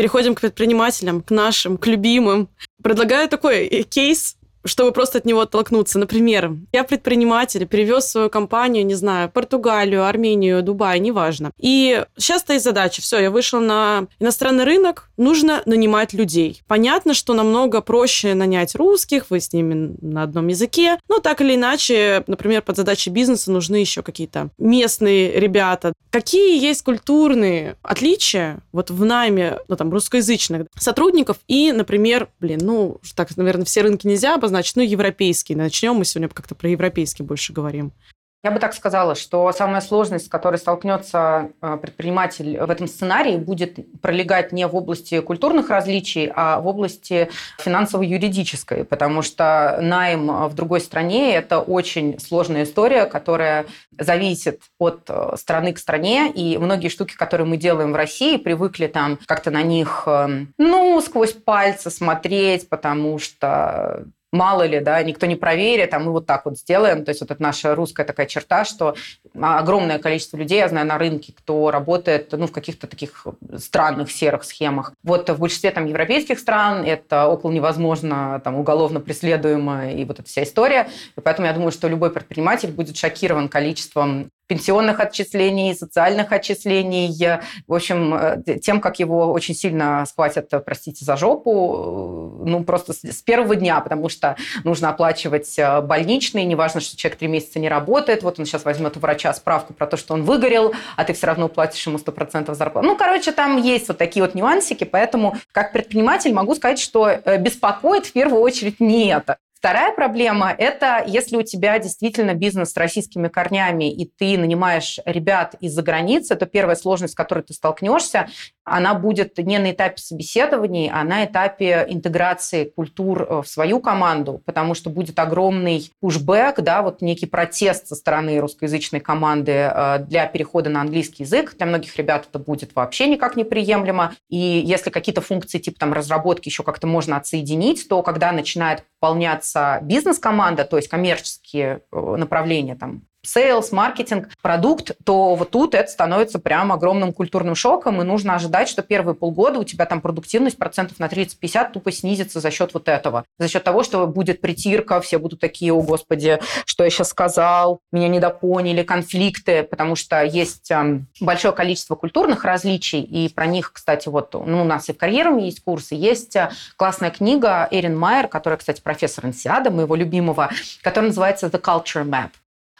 Переходим к предпринимателям, к нашим, к любимым. Предлагаю такой э, кейс чтобы просто от него оттолкнуться. Например, я предприниматель, перевез свою компанию, не знаю, Португалию, Армению, Дубай, неважно. И сейчас стоит задача, все, я вышла на иностранный рынок, нужно нанимать людей. Понятно, что намного проще нанять русских, вы с ними на одном языке, но так или иначе, например, под задачи бизнеса нужны еще какие-то местные ребята. Какие есть культурные отличия вот в найме, ну там, русскоязычных сотрудников и, например, блин, ну, так, наверное, все рынки нельзя значит, ну, европейский. Начнем мы сегодня как-то про европейский больше говорим. Я бы так сказала, что самая сложность, с которой столкнется э, предприниматель в этом сценарии, будет пролегать не в области культурных различий, а в области финансово-юридической, потому что найм в другой стране – это очень сложная история, которая зависит от э, страны к стране, и многие штуки, которые мы делаем в России, привыкли там как-то на них, э, ну, сквозь пальцы смотреть, потому что мало ли, да, никто не проверит, а мы вот так вот сделаем. То есть вот это наша русская такая черта, что огромное количество людей, я знаю, на рынке, кто работает ну, в каких-то таких странных серых схемах. Вот в большинстве там европейских стран это около невозможно, там уголовно преследуемо и вот эта вся история. И поэтому я думаю, что любой предприниматель будет шокирован количеством пенсионных отчислений, социальных отчислений, в общем, э, тем, как его очень сильно схватят, простите за жопу, э, ну, просто с первого дня, потому что нужно оплачивать э, больничные, неважно, что человек три месяца не работает, вот он сейчас возьмет у врача справку про то, что он выгорел, а ты все равно платишь ему 100% зарплаты. Ну, короче, там есть вот такие вот нюансики, поэтому как предприниматель могу сказать, что беспокоит в первую очередь не это. Вторая проблема – это если у тебя действительно бизнес с российскими корнями, и ты нанимаешь ребят из-за границы, то первая сложность, с которой ты столкнешься, она будет не на этапе собеседований, а на этапе интеграции культур э, в свою команду, потому что будет огромный пушбэк, да, вот некий протест со стороны русскоязычной команды э, для перехода на английский язык. Для многих ребят это будет вообще никак неприемлемо. И если какие-то функции типа там разработки еще как-то можно отсоединить, то когда начинает выполняться бизнес-команда, то есть коммерческие э, направления, там, sales, маркетинг, продукт, то вот тут это становится прям огромным культурным шоком, и нужно ожидать, что первые полгода у тебя там продуктивность процентов на 30-50 тупо снизится за счет вот этого. За счет того, что будет притирка, все будут такие, о господи, что я сейчас сказал, меня недопоняли, конфликты, потому что есть эм, большое количество культурных различий, и про них, кстати, вот ну, у нас и в Careerum есть курсы, есть э, классная книга Эрин Майер, которая, кстати, профессор Инсиада, моего любимого, которая называется «The Culture Map».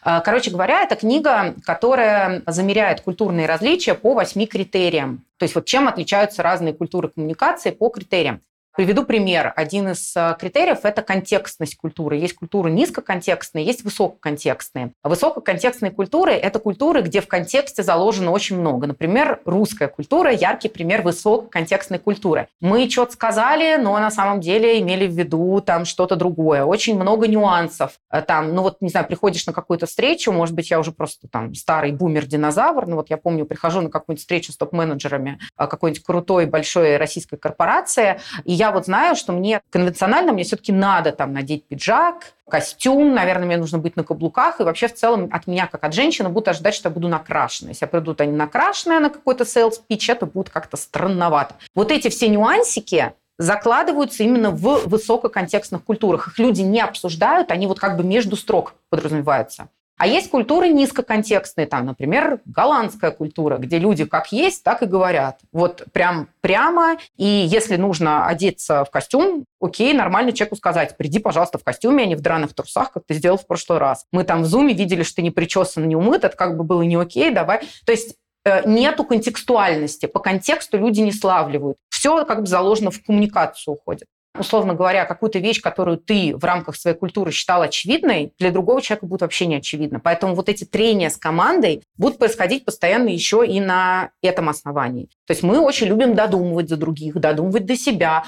А, короче говоря, это книга, которая замеряет культурные различия по восьми критериям. То есть вот чем отличаются разные культуры коммуникации по критериям. Приведу пример. Один из э, критериев – это контекстность культуры. Есть культуры низкоконтекстные, есть высококонтекстные. Высококонтекстные культуры – это культуры, где в контексте заложено очень много. Например, русская культура – яркий пример высококонтекстной культуры. Мы что-то сказали, но на самом деле имели в виду там что-то другое. Очень много нюансов. Э, там, ну вот, не знаю, приходишь на какую-то встречу, может быть, я уже просто там старый бумер-динозавр, но вот я помню, прихожу на какую-нибудь встречу с топ-менеджерами э, какой-нибудь крутой большой российской корпорации, и я вот знаю, что мне конвенционально, мне все-таки надо там надеть пиджак, костюм, наверное, мне нужно быть на каблуках, и вообще в целом от меня, как от женщины, будут ожидать, что я буду накрашена. Если я приду не накрашенная на какой-то sales pitch, это будет как-то странновато. Вот эти все нюансики, закладываются именно в высококонтекстных культурах. Их люди не обсуждают, они вот как бы между строк подразумеваются. А есть культуры низкоконтекстные, там, например, голландская культура, где люди как есть, так и говорят. Вот прям прямо. И если нужно одеться в костюм, окей, нормально человеку сказать, приди, пожалуйста, в костюме, а не в драных трусах, как ты сделал в прошлый раз. Мы там в зуме видели, что ты не причесан, не умыт, это как бы было не окей, давай. То есть э, нету контекстуальности. По контексту люди не славливают. Все как бы заложено в коммуникацию уходит условно говоря, какую-то вещь, которую ты в рамках своей культуры считал очевидной, для другого человека будет вообще не очевидно. Поэтому вот эти трения с командой будут происходить постоянно еще и на этом основании. То есть мы очень любим додумывать за других, додумывать до себя,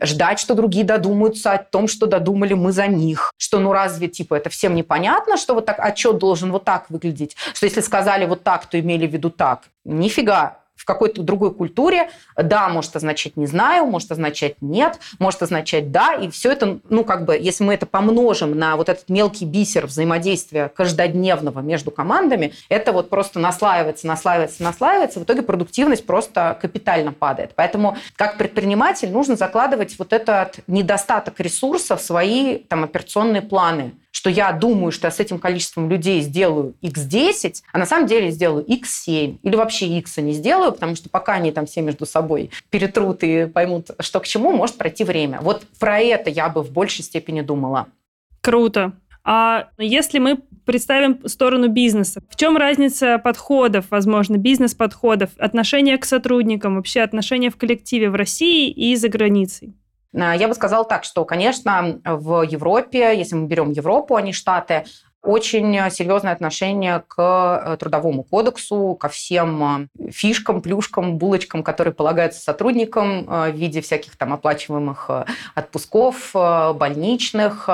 ждать, что другие додумаются о том, что додумали мы за них. Что, ну разве, типа, это всем непонятно, что вот так отчет должен вот так выглядеть? Что если сказали вот так, то имели в виду так? Нифига в какой-то другой культуре. «да» может означать «не знаю», может означать «нет», может означать «да», и все это, ну, как бы, если мы это помножим на вот этот мелкий бисер взаимодействия каждодневного между командами, это вот просто наслаивается, наслаивается, наслаивается, в итоге продуктивность просто капитально падает. Поэтому как предприниматель нужно закладывать вот этот недостаток ресурсов в свои там, операционные планы что я думаю, что я с этим количеством людей сделаю x10, а на самом деле сделаю x7 или вообще x не сделаю, потому что пока они там все между собой перетрут и поймут, что к чему, может пройти время. Вот про это я бы в большей степени думала. Круто. А если мы представим сторону бизнеса, в чем разница подходов, возможно, бизнес-подходов, отношения к сотрудникам, вообще отношения в коллективе в России и за границей? А, я бы сказала так, что, конечно, в Европе, если мы берем Европу, а не Штаты, очень серьезное отношение к э, трудовому кодексу, ко всем э, фишкам, плюшкам, булочкам, которые полагаются сотрудникам э, в виде всяких там оплачиваемых отпусков, больничных,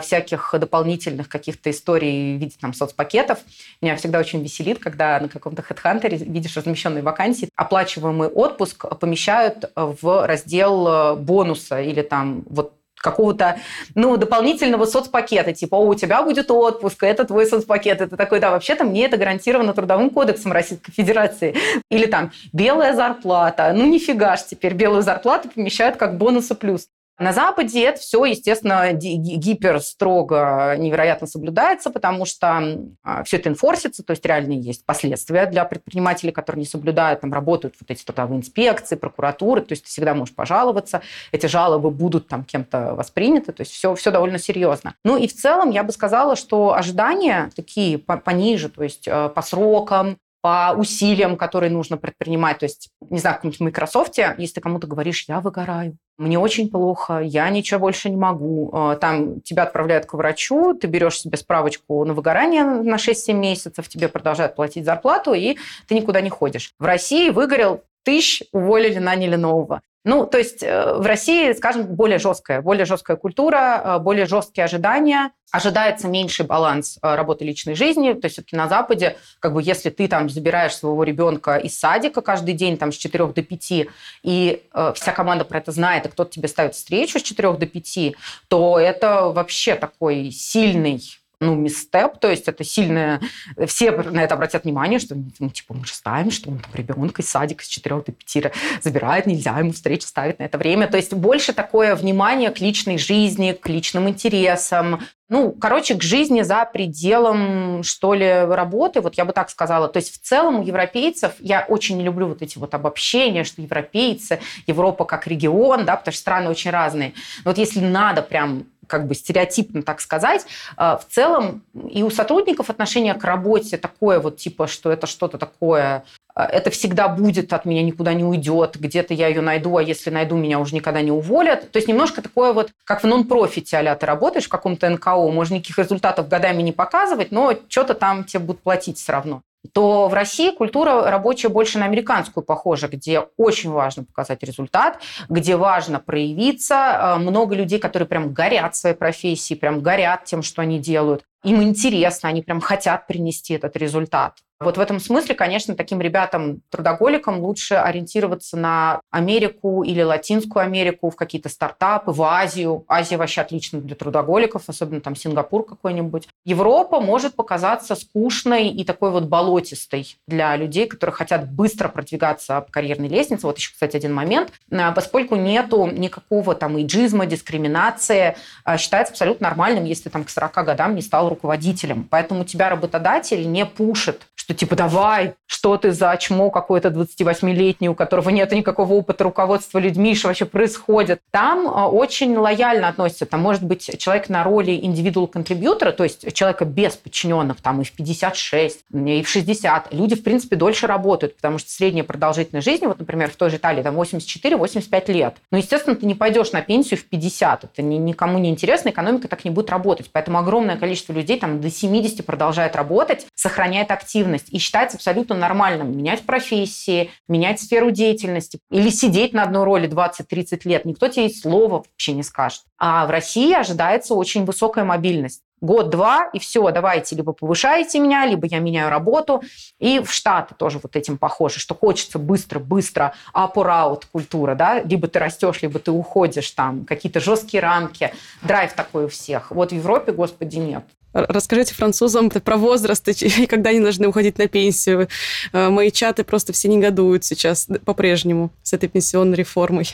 всяких дополнительных каких-то историй в виде там, соцпакетов. Меня всегда очень веселит, когда на каком-то хедхантере видишь размещенные вакансии, оплачиваемый отпуск помещают в раздел бонуса или там вот какого-то ну, дополнительного соцпакета, типа, о, у тебя будет отпуск, это твой соцпакет, это такой, да, вообще-то мне это гарантировано Трудовым кодексом Российской Федерации. Или там белая зарплата, ну нифига ж теперь белую зарплату помещают как бонусы плюс. На Западе это все, естественно, гипер строго, невероятно соблюдается, потому что а, все это инфорсится, то есть реально есть последствия для предпринимателей, которые не соблюдают, там работают вот эти трудовые инспекции, прокуратуры, то есть ты всегда можешь пожаловаться, эти жалобы будут там кем-то восприняты, то есть все, все довольно серьезно. Ну и в целом я бы сказала, что ожидания такие пониже, то есть э, по срокам, по усилиям, которые нужно предпринимать. То есть, не знаю, в каком-нибудь Microsoft, если ты кому-то говоришь, я выгораю, мне очень плохо, я ничего больше не могу. Э, там тебя отправляют к врачу, ты берешь себе справочку на выгорание на 6-7 месяцев, тебе продолжают платить зарплату, и ты никуда не ходишь. В России выгорел тысяч, уволили, наняли нового. Ну, то есть э, в России, скажем, более жесткая, более жесткая культура, э, более жесткие ожидания, ожидается меньший баланс э, работы личной жизни. То есть все-таки на Западе, как бы если ты там забираешь своего ребенка из садика каждый день там с 4 до 5, и э, вся команда про это знает, и кто-то тебе ставит встречу с 4 до 5, то это вообще такой сильный ну, мистеп, то есть это сильное... Все на это обратят внимание, что, ну, типа, мы же ставим, что он там ребенка из садика с 4 до 5 забирает, нельзя ему встречи ставить на это время. То есть больше такое внимание к личной жизни, к личным интересам, ну, короче, к жизни за пределом, что ли, работы, вот я бы так сказала. То есть в целом у европейцев, я очень не люблю вот эти вот обобщения, что европейцы, Европа как регион, да, потому что страны очень разные. Но вот если надо прям как бы стереотипно так сказать, э, в целом и у сотрудников отношение к работе такое вот типа, что это что-то такое э, это всегда будет, от меня никуда не уйдет, где-то я ее найду, а если найду, меня уже никогда не уволят. То есть немножко такое вот, как в нон-профите а ты работаешь в каком-то НКО, можно никаких результатов годами не показывать, но что-то там тебе будут платить все равно то в России культура рабочая больше на американскую похожа, где очень важно показать результат, где важно проявиться. Э, много людей, которые прям горят своей профессией, прям горят тем, что они делают. Им интересно, они прям хотят принести этот результат. Вот в этом смысле, конечно, таким ребятам, трудоголикам лучше ориентироваться на Америку или Латинскую Америку, в какие-то стартапы, в Азию. Азия вообще отлично для трудоголиков, особенно там Сингапур какой-нибудь. Европа может показаться скучной и такой вот болотистой для людей, которые хотят быстро продвигаться по карьерной лестнице. Вот еще, кстати, один момент. А, поскольку нету никакого там иджизма, дискриминации, а, считается абсолютно нормальным, если там к 40 годам не стал руководителем. Поэтому тебя работодатель не пушит, типа давай, что ты за чмо какой-то 28-летний, у которого нет никакого опыта руководства людьми, что вообще происходит. Там а, очень лояльно относятся. Там может быть человек на роли индивидуал контрибьютора, то есть человека без подчиненных, там и в 56, и в 60. Люди, в принципе, дольше работают, потому что средняя продолжительность жизни, вот, например, в той же Италии, там 84-85 лет. Но, естественно, ты не пойдешь на пенсию в 50. Это никому не интересно, экономика так не будет работать. Поэтому огромное количество людей там до 70 продолжает работать, сохраняет активность и считается абсолютно нормальным менять профессии, менять сферу деятельности или сидеть на одной роли 20-30 лет. Никто тебе и слова вообще не скажет. А в России ожидается очень высокая мобильность год-два, и все, давайте, либо повышаете меня, либо я меняю работу. И в Штаты тоже вот этим похоже, что хочется быстро-быстро out культура, да, либо ты растешь, либо ты уходишь там, какие-то жесткие рамки, драйв такой у всех. Вот в Европе, господи, нет. Расскажите французам про возраст и когда они должны уходить на пенсию. Э, мои чаты просто все негодуют сейчас по-прежнему с этой пенсионной реформой.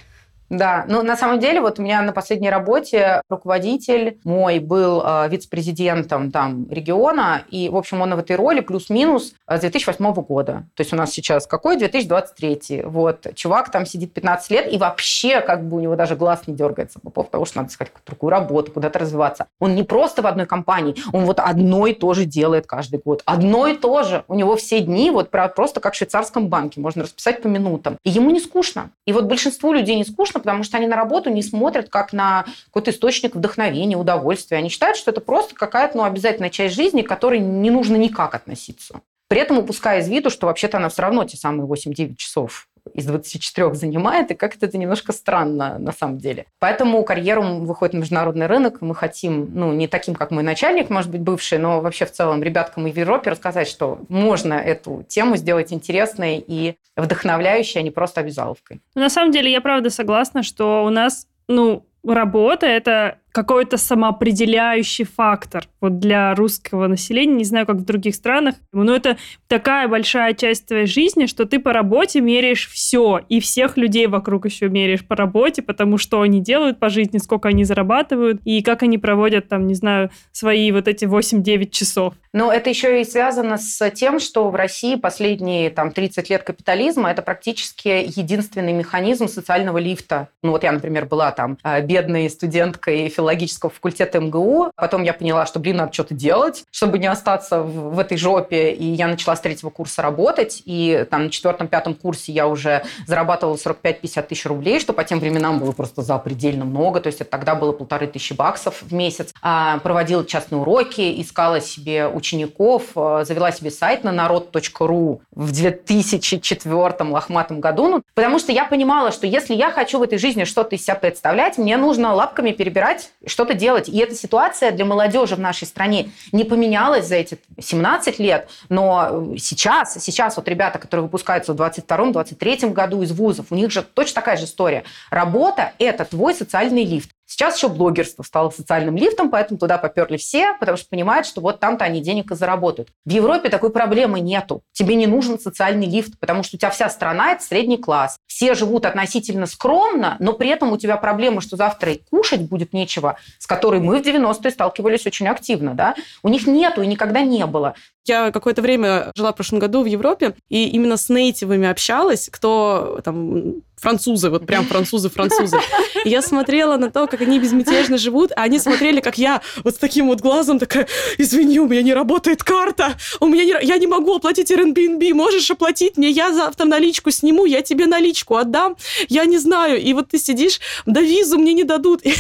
Да, ну на самом деле вот у меня на последней работе руководитель мой был э, вице-президентом там региона, и, в общем, он в этой роли плюс-минус с 2008 года. То есть у нас сейчас какой? 2023. Вот. Чувак там сидит 15 лет, и вообще как бы у него даже глаз не дергается по поводу того, что надо искать какую-то другую работу, куда-то развиваться. Он не просто в одной компании, он вот одно и то же делает каждый год. Одно и то же. У него все дни вот просто как в швейцарском банке, можно расписать по минутам. И ему не скучно. И вот большинству людей не скучно, скучно, потому что они на работу не смотрят как на какой-то источник вдохновения, удовольствия. Они считают, что это просто какая-то ну, обязательная часть жизни, к которой не нужно никак относиться. При этом упуская из виду, что вообще-то она все равно те самые 8-9 часов из 24 занимает, и как-то это немножко странно на самом деле. Поэтому карьеру выходит на международный рынок, мы хотим, ну, не таким, как мой начальник, может быть, бывший, но вообще в целом ребяткам и в Европе рассказать, что можно эту тему сделать интересной и вдохновляющей, а не просто обязаловкой. На самом деле, я правда согласна, что у нас, ну, работа — это какой-то самоопределяющий фактор вот для русского населения, не знаю, как в других странах, но это такая большая часть твоей жизни, что ты по работе меряешь все, и всех людей вокруг еще меряешь по работе, потому что они делают по жизни, сколько они зарабатывают, и как они проводят там, не знаю, свои вот эти 8-9 часов. Но это еще и связано с тем, что в России последние там 30 лет капитализма это практически единственный механизм социального лифта. Ну вот я, например, была там э, бедной студенткой филологии филологического факультета МГУ. Потом я поняла, что, блин, надо что-то делать, чтобы не остаться в, в этой жопе. И я начала с третьего курса работать. И там на четвертом-пятом курсе я уже зарабатывала 45-50 тысяч рублей, что по тем временам было просто запредельно много. То есть это тогда было полторы тысячи баксов в месяц. А, проводила частные уроки, искала себе учеников, а, завела себе сайт на народ.ру в 2004 лохматом году. Ну, потому что я понимала, что если я хочу в этой жизни что-то из себя представлять, мне нужно лапками перебирать что-то делать. И эта ситуация для молодежи в нашей стране не поменялась за эти 17 лет, но сейчас, сейчас вот ребята, которые выпускаются в 22-23 году из вузов, у них же точно такая же история. Работа – это твой социальный лифт. Сейчас еще блогерство стало социальным лифтом, поэтому туда поперли все, потому что понимают, что вот там-то они денег и заработают. В Европе такой проблемы нету. Тебе не нужен социальный лифт, потому что у тебя вся страна – это средний класс. Все живут относительно скромно, но при этом у тебя проблема, что завтра и кушать будет нечего, с которой мы в 90-е сталкивались очень активно. Да? У них нету и никогда не было. Я какое-то время жила в прошлом году в Европе, и именно с нейтивами общалась, кто там французы, вот прям французы-французы. Я смотрела на то, как они безмятежно живут, а они смотрели, как я вот с таким вот глазом такая, извини, у меня не работает карта, у меня не, я не могу оплатить Airbnb, можешь оплатить мне, я завтра наличку сниму, я тебе наличку отдам, я не знаю. И вот ты сидишь, да визу мне не дадут. И,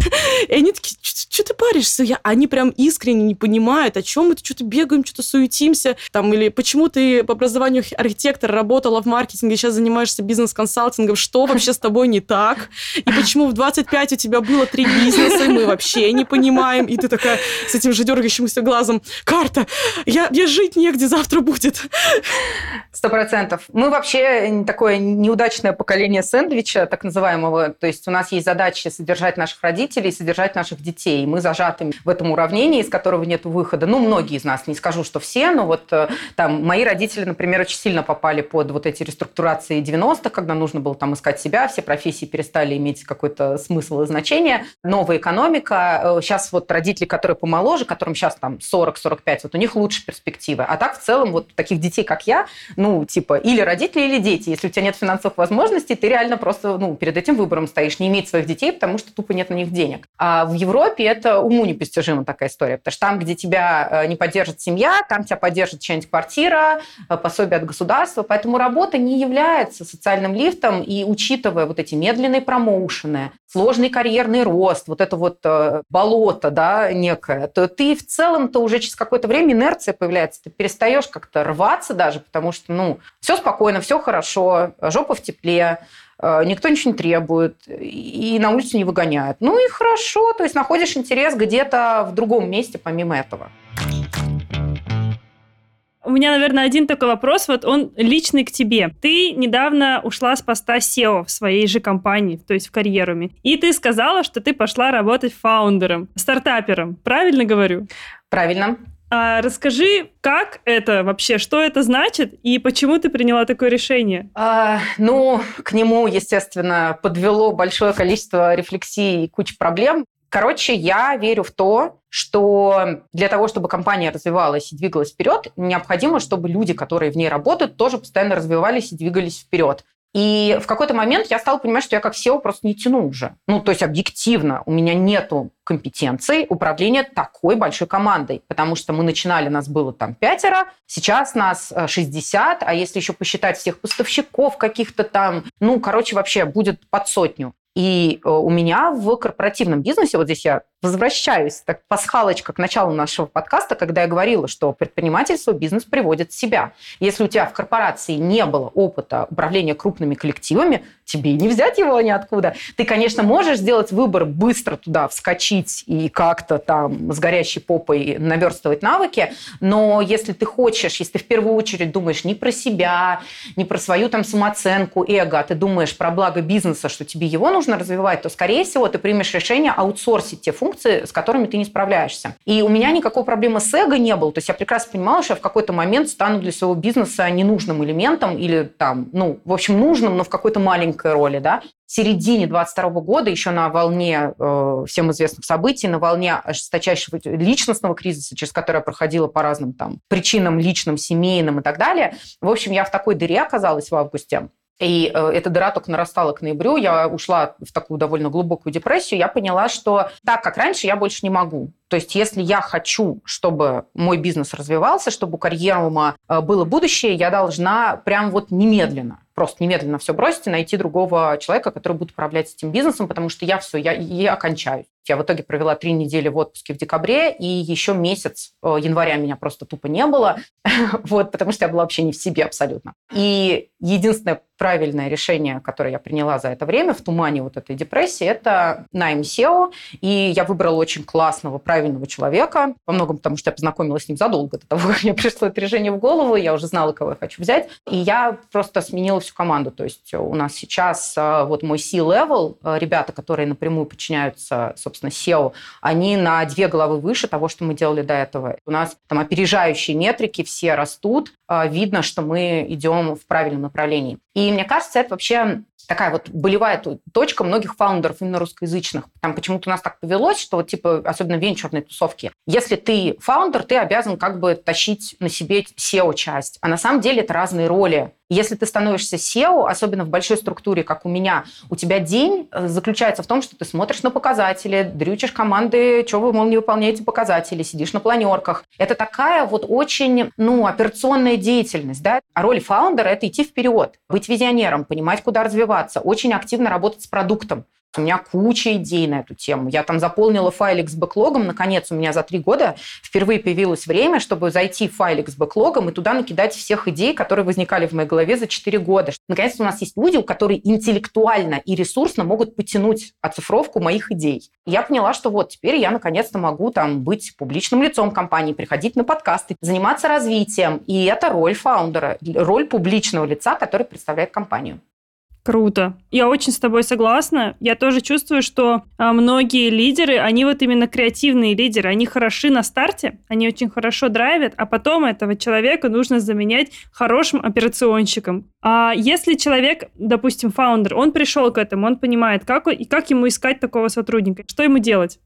и они такие, что ты паришься? Я, они прям искренне не понимают, о чем мы что-то бегаем, что-то суетимся, там, или почему ты по образованию архитектор работала в маркетинге, сейчас занимаешься бизнес-консалтингом, что вообще с тобой не так? И почему в 25 у тебя было три бизнеса, и мы вообще не понимаем? И ты такая с этим же дергающимся глазом, карта, я, я жить негде завтра будет. Сто процентов. Мы вообще такое неудачное поколение сэндвича, так называемого. То есть у нас есть задача содержать наших родителей, содержать наших детей. Мы зажаты в этом уравнении, из которого нет выхода. Ну, многие из нас, не скажу, что все, но вот э, там мои родители, например, очень сильно попали под вот эти реструктурации 90-х, когда нужно было там искать себя, все профессии перестали иметь какой-то смысл и значение. Новая экономика. Сейчас э, вот родители, которые помоложе, которым сейчас там 40-45, вот у них лучше перспективы. А так в целом вот таких детей, как я, ну, типа, или родители, или дети. Если у тебя нет финансовых возможностей, ты реально просто, ну, перед этим выбором стоишь, не иметь своих детей, потому что тупо нет на них денег. А в Европе это уму непостижима такая история, потому что там, где тебя э, не поддержит семья, там тебя поддержит чья-нибудь квартира, э, пособие от государства, поэтому работа не является социальным лифтом, и учитывая вот эти медленные промоушены, сложный карьерный рост, вот это вот э, болото, да, некое, то ты в целом-то уже через какое-то время инерция появляется, ты перестаешь как-то рваться даже, потому что, ну, все спокойно, все хорошо, жопа в тепле, э, никто ничего не требует, и на улицу не выгоняют. Ну и хорошо, то есть находишь интерес где-то в другом месте помимо этого. У меня, наверное, один такой вопрос, вот он личный к тебе. Ты недавно ушла с поста SEO в своей же компании, то есть в карьеруме, и ты сказала, что ты пошла работать фаундером, стартапером. Правильно говорю? Правильно. А расскажи, как это вообще, что это значит и почему ты приняла такое решение? А, ну, к нему, естественно, подвело большое количество рефлексий и куча проблем. Короче, я верю в то, что для того, чтобы компания развивалась и двигалась вперед, необходимо, чтобы люди, которые в ней работают, тоже постоянно развивались и двигались вперед. И в какой-то момент я стала понимать, что я как SEO просто не тяну уже. Ну, то есть объективно у меня нету компетенций управления такой большой командой, потому что мы начинали, нас было там пятеро, сейчас нас 60, э, а если еще посчитать всех поставщиков каких-то там, ну, короче, вообще будет под сотню. И э, у меня в корпоративном бизнесе, вот здесь я возвращаюсь, так пасхалочка к началу нашего подкаста, когда я говорила, что предпринимательство, бизнес приводит себя. Если у тебя в корпорации не было опыта управления крупными коллективами, тебе не взять его ниоткуда. Ты, конечно, можешь сделать выбор быстро туда вскочить и как-то там с горящей попой наверстывать навыки, но если ты хочешь, если ты в первую очередь думаешь не про себя, не про свою там самооценку, эго, а ты думаешь про благо бизнеса, что тебе его нужно развивать, то, скорее всего, ты примешь решение аутсорсить те функции, функции, с которыми ты не справляешься. И у меня никакой проблемы с эго не было. То есть я прекрасно понимала, что я в какой-то момент стану для своего бизнеса ненужным элементом или там, ну, в общем, нужным, но в какой-то маленькой роли, да. В середине 22 года, еще на волне э, всем известных событий, на волне ожесточайшего личностного кризиса, через который я проходила по разным там причинам личным, семейным и так далее. В общем, я в такой дыре оказалась в августе, и э, эта дыра только нарастала к ноябрю. Я ушла в такую довольно глубокую депрессию. Я поняла, что так, как раньше, я больше не могу. То есть, если я хочу, чтобы мой бизнес развивался, чтобы у карьерума э, было будущее, я должна прям вот немедленно, просто немедленно все бросить и найти другого человека, который будет управлять этим бизнесом, потому что я все, я, я окончаюсь. Я в итоге провела три недели в отпуске в декабре, и еще месяц э, января меня просто тупо не было, вот, потому что я была вообще не в себе абсолютно. И единственное правильное решение, которое я приняла за это время в тумане вот этой депрессии, это найм SEO, и я выбрала очень классного, правильного человека, во многом потому, что я познакомилась с ним задолго до того, как мне пришло это решение в голову, я уже знала, кого я хочу взять, и я просто сменила всю команду, то есть у нас сейчас э, вот мой C-level, э, ребята, которые напрямую подчиняются, собственно, SEO, они на две головы выше того, что мы делали до этого. У нас там опережающие метрики, все растут, э, видно, что мы идем в правильном направлении. И мне кажется, это вообще такая вот болевая точка многих фаундеров именно русскоязычных. Там почему-то у нас так повелось, что вот типа, особенно венчурной тусовки, если ты фаундер, ты обязан как бы тащить на себе SEO-часть. А на самом деле это разные роли. Если ты становишься SEO, особенно в большой структуре, как у меня, у тебя день э, заключается в том, что ты смотришь на показатели, дрючишь команды, что вы, мол, не выполняете показатели, сидишь на планерках. Это такая вот очень, ну, операционная деятельность, да. А роль фаундера – это идти вперед, быть визионером, понимать, куда развиваться, очень активно работать с продуктом. У меня куча идей на эту тему. Я там заполнила файлик с бэклогом. Наконец, у меня за три года впервые появилось время, чтобы зайти в файлик с бэклогом и туда накидать всех идей, которые возникали в моей голове за четыре года. Наконец, у нас есть люди, которые интеллектуально и ресурсно могут потянуть оцифровку моих идей. Я поняла, что вот теперь я наконец-то могу там быть публичным лицом компании, приходить на подкасты, заниматься развитием. И это роль фаундера, роль публичного лица, который представляет компанию. Круто. Я очень с тобой согласна. Я тоже чувствую, что а, многие лидеры, они вот именно креативные лидеры, они хороши на старте, они очень хорошо драйвят, а потом этого человека нужно заменять хорошим операционщиком. А если человек, допустим, фаундер, он пришел к этому, он понимает, как, и как ему искать такого сотрудника, что ему делать?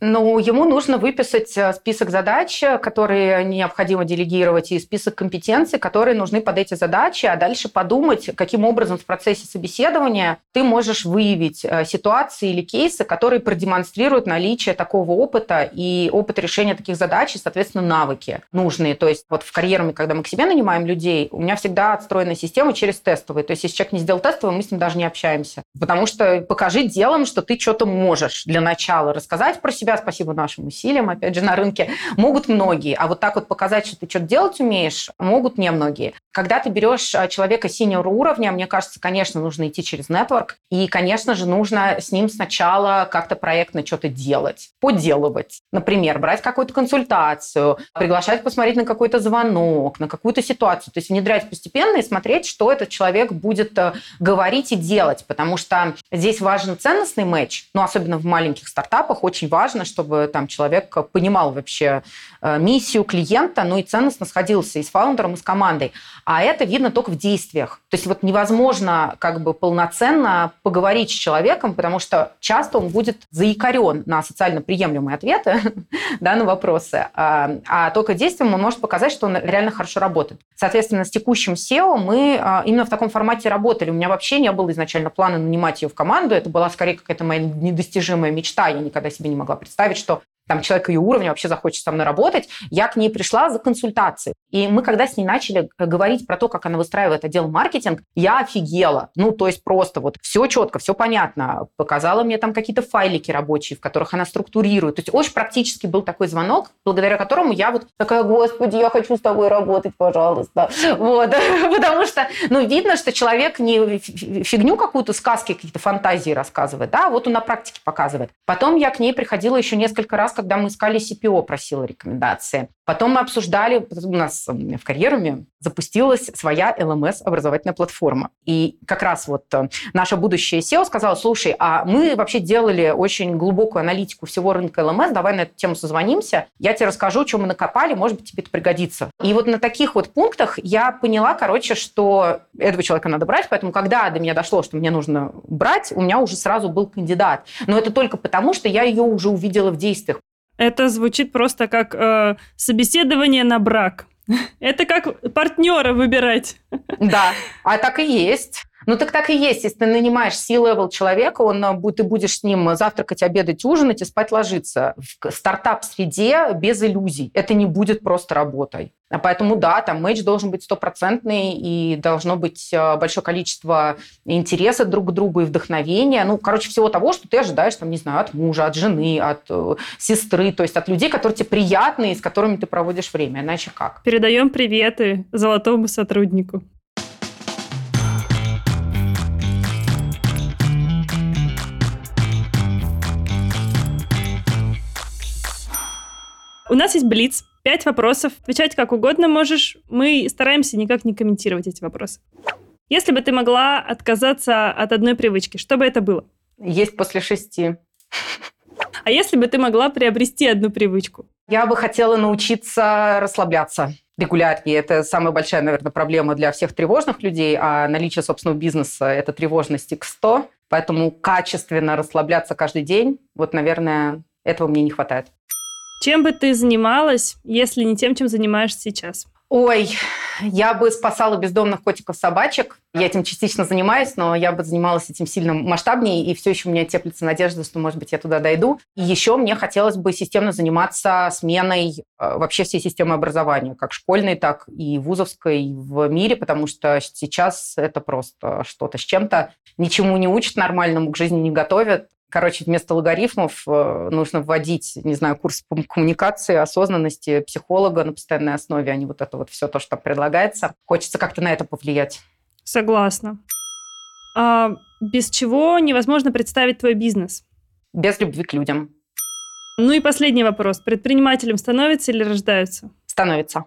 Ну, ему нужно выписать э, список задач, которые необходимо делегировать, и список компетенций, которые нужны под эти задачи, а дальше подумать, каким образом в процессе собеседования ты можешь выявить э, ситуации или кейсы, которые продемонстрируют наличие такого опыта и опыт решения таких задач, и, соответственно, навыки нужные. То есть вот в карьеруме, когда мы к себе нанимаем людей, у меня всегда отстроена система через тестовые. То есть если человек не сделал тестовый, мы с ним даже не общаемся. Потому что покажи делом, что ты что-то можешь для начала рассказать про себя, себя, спасибо нашим усилиям, опять же, на рынке, могут многие. А вот так вот показать, что ты что-то делать умеешь, могут не многие. Когда ты берешь а, человека синего уровня, мне кажется, конечно, нужно идти через нетворк. И, конечно же, нужно с ним сначала как-то проектно что-то делать, поделывать. Например, брать какую-то консультацию, приглашать посмотреть на какой-то звонок, на какую-то ситуацию. То есть внедрять постепенно и смотреть, что этот человек будет э, говорить и делать. Потому что здесь важен ценностный матч, но особенно в маленьких стартапах очень важно важно, чтобы там человек понимал вообще э, миссию клиента, ну и ценностно сходился и с фаундером, и с командой. А это видно только в действиях. То есть вот невозможно как бы полноценно поговорить с человеком, потому что часто он будет заикарен на социально приемлемые ответы да, на вопросы, а, а только действием он может показать, что он реально хорошо работает. Соответственно, с текущим SEO мы а, именно в таком формате работали. У меня вообще не было изначально плана нанимать ее в команду. Это была скорее какая-то моя недостижимая мечта. Я никогда себе не могла представить, что там человек ее уровня вообще захочет со мной работать, я к ней пришла за консультацией. И мы, когда с ней начали говорить про то, как она выстраивает отдел маркетинг, я офигела. Ну, то есть просто вот все четко, все понятно. Показала мне там какие-то файлики рабочие, в которых она структурирует. То есть очень практически был такой звонок, благодаря которому я вот такая, господи, я хочу с тобой работать, пожалуйста. Вот. Потому что, ну, видно, что человек не фигню какую-то, сказки, какие-то фантазии рассказывает, да, вот он на практике показывает. Потом я к ней приходила еще несколько раз, когда мы искали CPO, просила рекомендации. Потом мы обсуждали, у нас в карьеруме запустилась своя LMS образовательная платформа. И как раз вот э, наша будущая SEO сказала, слушай, а мы вообще делали очень глубокую аналитику всего рынка LMS, давай на эту тему созвонимся, я тебе расскажу, что мы накопали, может быть, тебе это пригодится. И вот на таких вот пунктах я поняла, короче, что этого человека надо брать, поэтому когда до меня дошло, что мне нужно брать, у меня уже сразу был кандидат. Но это только потому, что я ее уже увидела в действиях. Это звучит просто как э, собеседование на брак. Это как партнера выбирать. Да, а так и есть. Ну так так и есть. Если ты нанимаешь C-level человека, он, э, ты будешь с ним завтракать, обедать, ужинать и спать ложиться. В стартап-среде без иллюзий. Это не будет просто работой. А поэтому да, там матч должен быть стопроцентный, и должно быть э, большое количество интереса друг к другу и вдохновения. Ну, короче, всего того, что ты ожидаешь, там, не знаю, от мужа, от жены, от э, сестры, то есть от людей, которые тебе приятны и с которыми ты проводишь время. Иначе как? Передаем приветы золотому сотруднику. У нас есть блиц. Пять вопросов. Отвечать как угодно можешь. Мы стараемся никак не комментировать эти вопросы. Если бы ты могла отказаться от одной привычки, что бы это было? Есть после шести. А если бы ты могла приобрести одну привычку? Я бы хотела научиться расслабляться регулярнее. Это самая большая, наверное, проблема для всех тревожных людей, а наличие собственного бизнеса – это тревожность X100. Поэтому качественно расслабляться каждый день, вот, наверное, этого мне не хватает. Чем бы ты занималась, если не тем, чем занимаешься сейчас? Ой, я бы спасала бездомных котиков-собачек. Я этим частично занимаюсь, но я бы занималась этим сильно масштабнее, и все еще у меня теплится надежда, что, может быть, я туда дойду. И еще мне хотелось бы системно заниматься сменой э, вообще всей системы образования, как школьной, так и вузовской в мире, потому что сейчас это просто что-то с чем-то. Ничему не учат нормальному, к жизни не готовят. Короче, вместо логарифмов э, нужно вводить, не знаю, курс по коммуникации, осознанности, психолога на постоянной основе, а не вот это вот все то, что там предлагается. Хочется как-то на это повлиять. Согласна. А без чего невозможно представить твой бизнес? Без любви к людям. Ну и последний вопрос. Предпринимателем становятся или рождаются? Становится.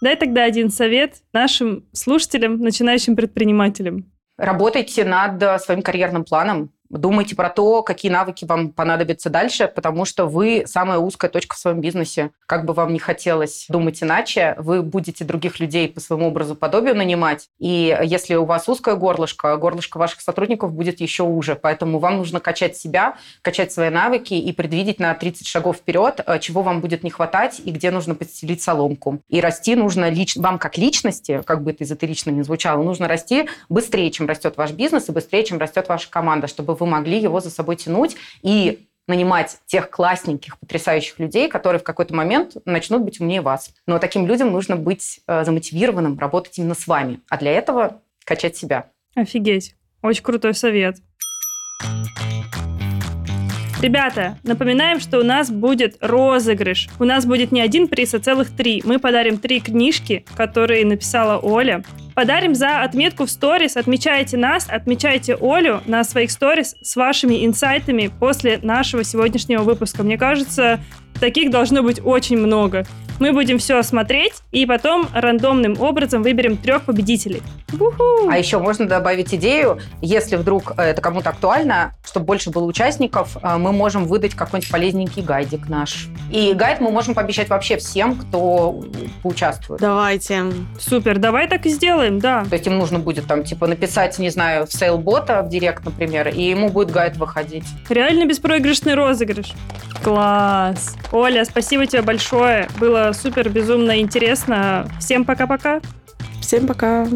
Дай тогда один совет нашим слушателям, начинающим предпринимателям. Работайте над э, своим карьерным планом, Думайте про то, какие навыки вам понадобятся дальше, потому что вы самая узкая точка в своем бизнесе. Как бы вам ни хотелось думать иначе, вы будете других людей по своему образу подобию нанимать. И если у вас узкое горлышко, горлышко ваших сотрудников будет еще уже. Поэтому вам нужно качать себя, качать свои навыки и предвидеть на 30 шагов вперед, э, чего вам будет не хватать и где нужно подстелить соломку. И расти нужно лич... вам как личности, как бы это эзотерично не звучало, нужно расти быстрее, чем растет ваш бизнес и быстрее, чем растет ваша команда, чтобы вы могли его за собой тянуть и нанимать тех классненьких, потрясающих людей, которые в какой-то момент начнут быть умнее вас. Но таким людям нужно быть э, замотивированным, работать именно с вами. А для этого качать себя. Офигеть. Очень крутой совет. Ребята, напоминаем, что у нас будет розыгрыш. У нас будет не один приз, а целых три. Мы подарим три книжки, которые написала Оля. Подарим за отметку в сторис. Отмечайте нас, отмечайте Олю на своих сторис с вашими инсайтами после нашего сегодняшнего выпуска. Мне кажется, таких должно быть очень много. Мы будем все смотреть и потом рандомным образом выберем трех победителей. У-ху! А еще можно добавить идею, если вдруг э, это кому-то актуально, чтобы больше было участников, э, мы можем выдать какой-нибудь полезненький гайдик наш. И гайд мы можем пообещать вообще всем, кто поучаствует. Давайте. Супер, давай так и сделаем, да. То есть им нужно будет там типа написать, не знаю, в сейлбота в директ, например, и ему будет гайд выходить. Реально беспроигрышный розыгрыш. Класс. Оля, спасибо тебе большое. Было супер безумно интересно. Всем пока-пока. Всем пока.